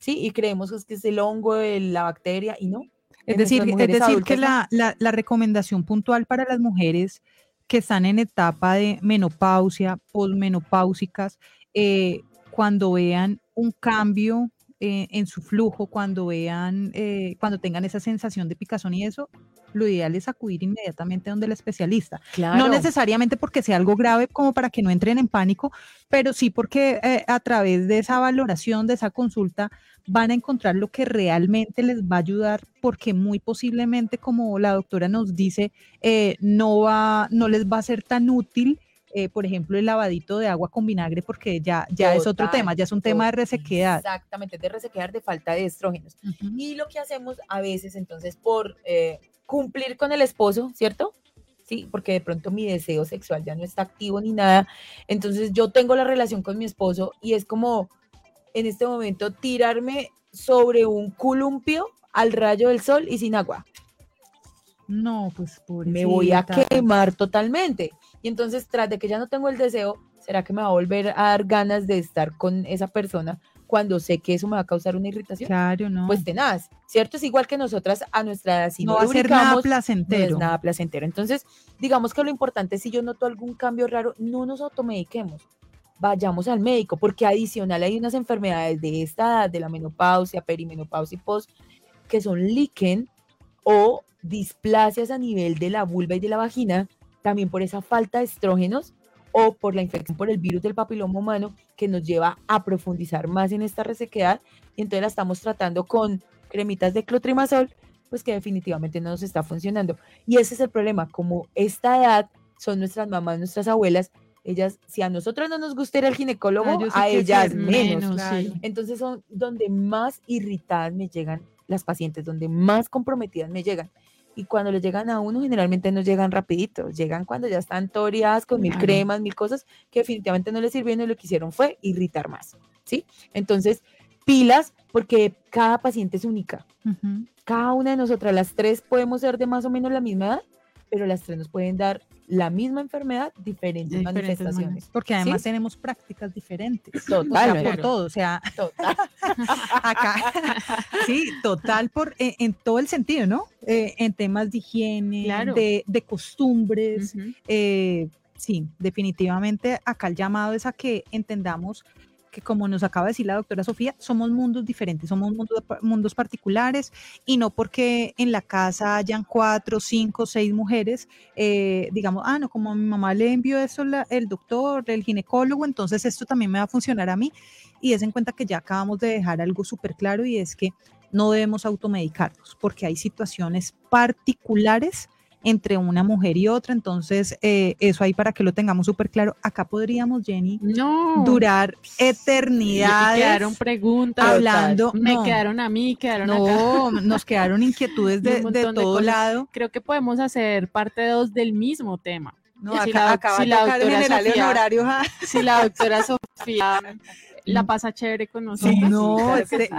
¿sí? Y creemos que es el hongo, la bacteria, y no. Es decir, es decir que la, la, recomendación puntual para las mujeres que están en etapa de menopausia, posmenopáusicas, eh, cuando vean un cambio eh, en su flujo, cuando vean, eh, cuando tengan esa sensación de picazón y eso, lo ideal es acudir inmediatamente donde el especialista. No necesariamente porque sea algo grave como para que no entren en pánico, pero sí porque eh, a través de esa valoración, de esa consulta, van a encontrar lo que realmente les va a ayudar, porque muy posiblemente, como la doctora nos dice, no, va, no les va a ser tan útil eh, por ejemplo, el lavadito de agua con vinagre, porque ya, ya es otro tema, ya es un tema de resequedad. Exactamente, de resequedad, de falta de estrógenos. Y lo que hacemos a veces, entonces, por eh, cumplir con el esposo, ¿cierto? Sí, porque de pronto mi deseo sexual ya no está activo ni nada. Entonces yo tengo la relación con mi esposo y es como en este momento tirarme sobre un columpio al rayo del sol y sin agua. No, pues Me voy a quemar totalmente. Y entonces, tras de que ya no tengo el deseo, ¿será que me va a volver a dar ganas de estar con esa persona cuando sé que eso me va a causar una irritación? Claro, no. Pues tenaz, ¿cierto? Es igual que nosotras a nuestra edad. Si no, va a ser nada placentero. No es nada placentero. Entonces, digamos que lo importante es si yo noto algún cambio raro, no nos automediquemos. Vayamos al médico, porque adicional hay unas enfermedades de esta edad, de la menopausia, perimenopausia y post, que son líquen o displasias a nivel de la vulva y de la vagina, también por esa falta de estrógenos o por la infección por el virus del papiloma humano que nos lleva a profundizar más en esta resequedad y entonces la estamos tratando con cremitas de clotrimazol, pues que definitivamente no nos está funcionando. Y ese es el problema, como esta edad son nuestras mamás, nuestras abuelas, ellas, si a nosotros no nos gusta ir al ginecólogo, a ellas menos. Entonces son donde más irritadas me llegan las pacientes, donde más comprometidas me llegan y cuando le llegan a uno generalmente no llegan rapidito, llegan cuando ya están toreadas con mil cremas, mil cosas que definitivamente no les sirvieron y lo que hicieron fue irritar más, ¿sí? Entonces, pilas porque cada paciente es única. Cada una de nosotras, las tres podemos ser de más o menos la misma edad, pero las tres nos pueden dar la misma enfermedad, diferentes, manifestaciones. Porque además tenemos prácticas diferentes. Total. por todo, o sea, total. *laughs* acá, sí, total, por, eh, en, todo el sentido, ¿no? Eh, en temas de higiene, de, costumbres. Eh, sí, definitivamente acá el llamado es a que entendamos que como nos acaba de decir la doctora Sofía, somos mundos diferentes, somos mundos, mundos particulares y no porque en la casa hayan cuatro, cinco, seis mujeres, eh, digamos, ah, no, como mi mamá le envió eso el doctor, el ginecólogo, entonces esto también me va a funcionar a mí. Y es en cuenta que ya acabamos de dejar algo súper claro y es que no debemos automedicarnos porque hay situaciones particulares entre una mujer y otra. Entonces, eh, eso ahí para que lo tengamos súper claro. Acá podríamos, Jenny, durar eternidades. Me quedaron preguntas. Hablando. Me quedaron a mí, quedaron No, *laughs* nos quedaron inquietudes de, todo lado. Creo que podemos hacer parte dos del mismo tema. No, acá, si la, doctora Sofía, si la doctora Sofía la pasa chévere con nosotros. no,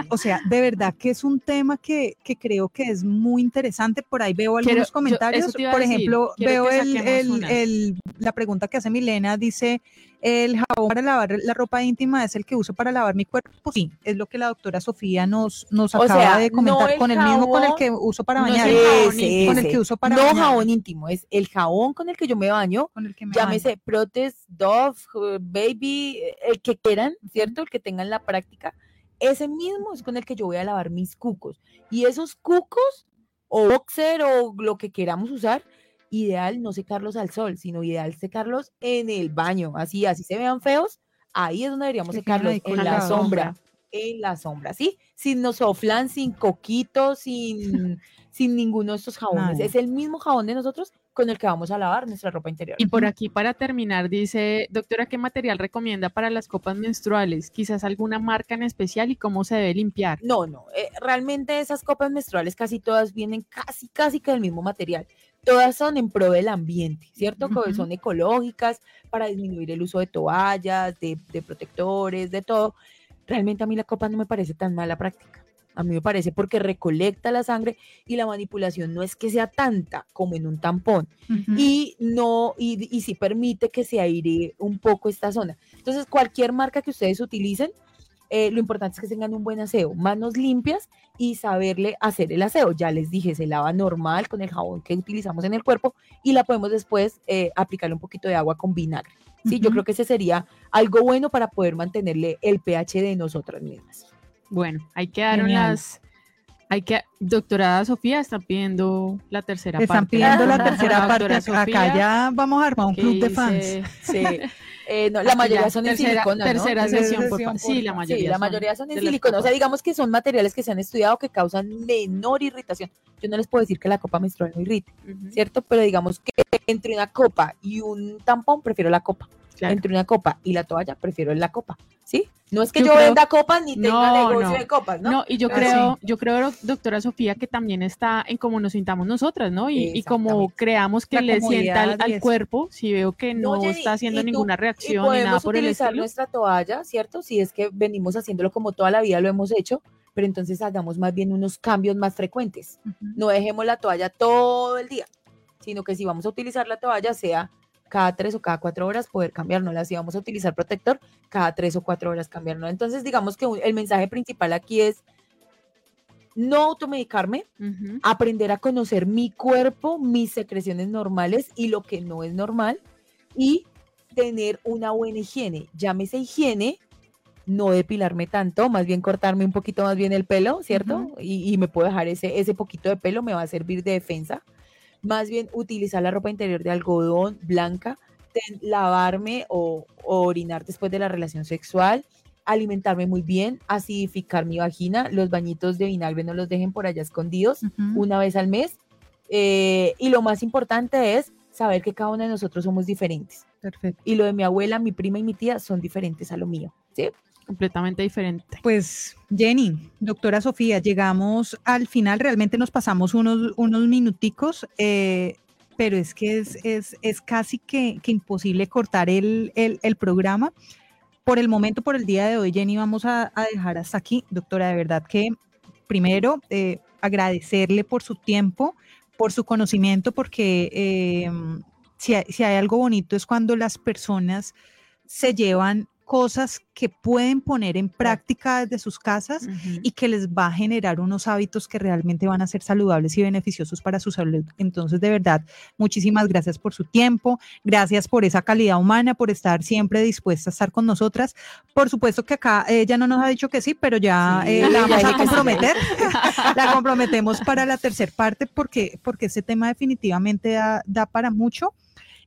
o sea, de verdad que es un tema que, que, creo que es muy interesante. Por ahí veo algunos comentarios. Por ejemplo, veo el, el, la pregunta que hace Milena, dice, el jabón para lavar la ropa íntima es el que uso para lavar mi cuerpo. Sí, es lo que la doctora Sofía nos, nos acaba de comentar con el mismo con el que uso para bañar. con el que uso para no jabón íntimo, es el jabón con el que yo me baño. Con el que me llámese baño. Protest, Dove, Baby, el que quieran, ¿cierto? El que tengan la práctica. Ese mismo es con el que yo voy a lavar mis cucos. Y esos cucos o boxer o lo que queramos usar, ideal no secarlos al sol, sino ideal secarlos en el baño, así, así se vean feos, ahí es donde deberíamos secarlos, en la sombra, en la sombra, ¿sí? sin nosoflan, sin coquito, sin, *laughs* sin ninguno de estos jabones. Nada. Es el mismo jabón de nosotros con el que vamos a lavar nuestra ropa interior. Y por aquí, para terminar, dice, doctora, ¿qué material recomienda para las copas menstruales? Quizás alguna marca en especial y cómo se debe limpiar. No, no, eh, realmente esas copas menstruales casi todas vienen casi, casi que del mismo material. Todas son en pro del ambiente, ¿cierto? Que Ujú. Son ecológicas para disminuir el uso de toallas, de, de protectores, de todo. Realmente a mí la copa no me parece tan mala práctica. A mí me parece porque recolecta la sangre y la manipulación no es que sea tanta como en un tampón Ujú. y no, y, y sí permite que se aire un poco esta zona. Entonces, cualquier marca que ustedes utilicen, eh, lo importante es que tengan un buen aseo, manos limpias y saberle hacer el aseo. Ya les dije, se lava normal con el jabón que utilizamos en el cuerpo y la podemos después eh, aplicarle un poquito de agua con vinagre. Sí, yo creo que ese sería algo bueno para poder mantenerle el pH de nosotras mismas. Bueno, ahí quedaron Genial. las... Hay que, doctora Sofía está pidiendo la tercera Están parte. pidiendo la *laughs* tercera parte. Sofía, Acá ya vamos a armar un club de fans. Sí. *laughs* Eh, no, la Aquí mayoría son en tercera, silicona, ¿no? Tercera sesión, por. Sí, la mayoría. Sí, la son mayoría son en silicona. O sea, digamos que son materiales que se han estudiado que causan menor irritación. Yo no les puedo decir que la copa menstrual no irrite, ¿cierto? Pero digamos que entre una copa y un tampón, prefiero la copa. Claro. Entre una copa y la toalla, prefiero la copa, ¿sí? No es que Yo yo, creo- venda copas ni tenga No, negocio no. de copas, ¿no? No, y yo Pero creo, yo creo, doc- doctora Sofía, que también está en cómo nos sintamos nosotras, ¿no? Y, y como creamos que La le sienta al, al cuerpo, si veo que no, Jenny, está haciendo y tú- ninguna Y reacción ni nada por el utilizar estilo. nuestra toalla, ¿cierto? Si es que venimos haciéndolo como toda la vida lo hemos hecho, pero entonces hagamos más bien unos cambios más frecuentes. Ujú. no dejemos la toalla todo el día, sino que si vamos a utilizar la toalla, sea cada tres o cada cuatro horas poder cambiárnosla. Si vamos a utilizar protector, cada tres o cuatro horas cambiarnos. Entonces, digamos que el mensaje principal aquí es no automedicarme, Ujú. aprender a conocer mi cuerpo, mis secreciones normales y lo que no es normal y tener una buena higiene. Llámese higiene, no depilarme tanto, más bien cortarme un poquito más bien el pelo, ¿cierto? Y, y me puedo dejar ese, ese poquito de pelo, me va a servir de defensa. Más bien utilizar la ropa interior de algodón blanca, ten- lavarme o, o orinar después de la relación sexual, alimentarme muy bien, acidificar mi vagina, los bañitos de vinagre no los dejen por allá escondidos una vez al mes. eh, y lo más importante es saber que cada uno de nosotros somos diferentes. Perfecto. Y lo de mi abuela, mi prima y mi tía son diferentes a lo mío. ¿sí? Completamente diferente. Pues Jenny, doctora Sofía, llegamos al final, realmente nos pasamos unos, unos minuticos, eh, pero es que es, es, es casi que, que imposible cortar el, el- el programa. Por el momento, por el día de hoy, Jenny, vamos a, a dejar hasta aquí. Doctora, de verdad que primero eh, agradecerle por su tiempo, por su conocimiento, porque eh, si, si hay algo bonito es cuando las personas se llevan cosas que pueden poner en práctica desde sus casas Ujú. y que les va a generar unos hábitos que realmente van a ser saludables y beneficiosos para su salud. Entonces, de verdad, muchísimas gracias por su tiempo, gracias por esa calidad humana, por estar siempre dispuesta a estar con nosotras. Por supuesto que acá ella no nos ha dicho que sí, pero ya Sí, eh, la vamos a comprometer, *laughs* la comprometemos para la tercera parte porque, porque ese tema definitivamente da, da para mucho.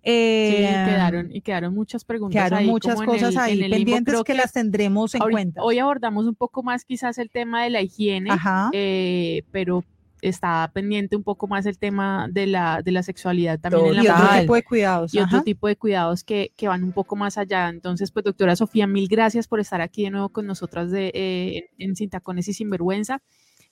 Sí, Eh, quedaron, y quedaron muchas preguntas quedaron ahí, muchas en cosas el- ahí en pendientes Creo que, las tendremos en cuenta. Hoy abordamos un poco más quizás el tema de la higiene, eh, pero está pendiente un poco más el tema de la, de la sexualidad también en la y otro tipo de cuidados. y otro tipo de cuidados que, que van un poco más allá. Entonces, pues doctora Sofía, mil gracias por estar aquí de nuevo con nosotras de, eh, en Sin Tacones y Sinvergüenza.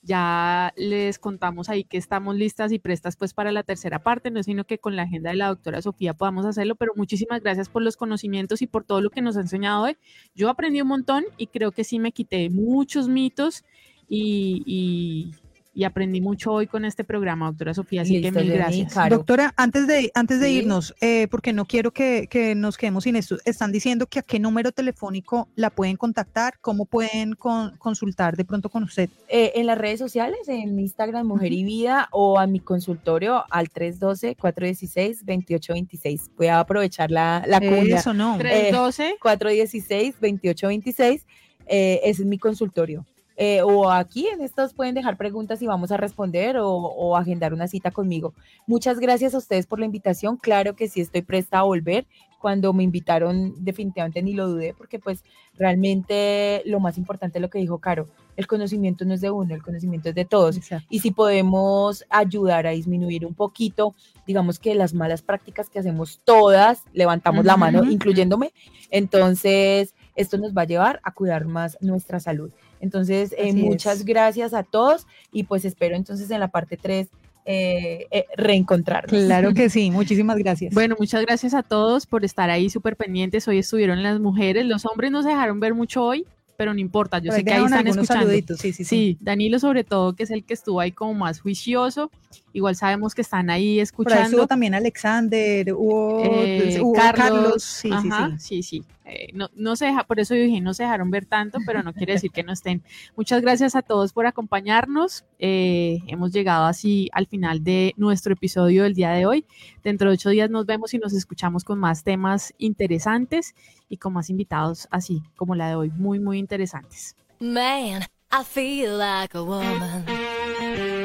Ya les contamos ahí que estamos listas y prestas pues para la tercera parte, no sino que con la agenda de la doctora Sofía podamos hacerlo, pero muchísimas gracias por los conocimientos y por todo lo que nos ha enseñado hoy. Yo aprendí un montón y creo que sí me quité muchos mitos y, y- y aprendí mucho hoy con este programa, doctora Sofía, así que mil gracias. Doctora, antes de, antes de Sí. irnos, eh, porque no quiero que, que nos quedemos sin esto, están diciendo que a qué número telefónico la pueden contactar, cómo pueden con- consultar de pronto con usted. Eh, en las redes sociales, en Instagram Mujer y Vida o a mi consultorio al 312-416-2826. Voy a aprovechar la, la cuña. Eso no. 312 416-2826. Eh, ese es mi consultorio. Eh, o aquí en estos pueden dejar preguntas y vamos a responder o, o agendar una cita conmigo. Muchas gracias a ustedes por la invitación. Claro que sí estoy presta a volver cuando me invitaron definitivamente ni lo dudé porque pues realmente lo más importante es lo que dijo Caro, el conocimiento no es de uno, el conocimiento es de todos. Y si podemos ayudar a disminuir un poquito, digamos que las malas prácticas que hacemos todas, levantamos la mano, incluyéndome, entonces esto nos va a llevar a cuidar más nuestra salud. Entonces, eh, muchas gracias a todos y pues espero entonces en la parte 3 eh, eh, reencontrarnos. Claro que *laughs* sí, muchísimas gracias. Bueno, muchas gracias a todos por estar ahí súper pendientes. Hoy estuvieron las mujeres, los hombres no se dejaron ver mucho hoy, pero no importa, yo sé que ahí están escuchando. Sí, sí, sí, Danilo sobre todo, que es el que estuvo ahí como más juicioso, igual sabemos que están ahí escuchando. Por también Alexander, hubo, eh, Carlos, sí, sí, sí, eh, no, no se deja, por eso yo dije, no se dejaron ver tanto, pero no quiere decir que no estén. Muchas gracias a todos por acompañarnos. Eh, hemos llegado así al final de nuestro episodio del día de hoy. Dentro de ocho días nos vemos y nos escuchamos con más temas interesantes y con más invitados así como la de hoy, muy, muy interesantes. Man, I feel like a woman.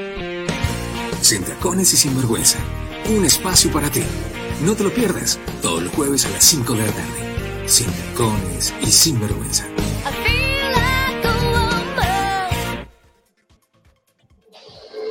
Sin tacones y sin vergüenza. Un espacio para ti. No te lo pierdas, todos los jueves a las 5 de la tarde. Sin tacones y sin vergüenza.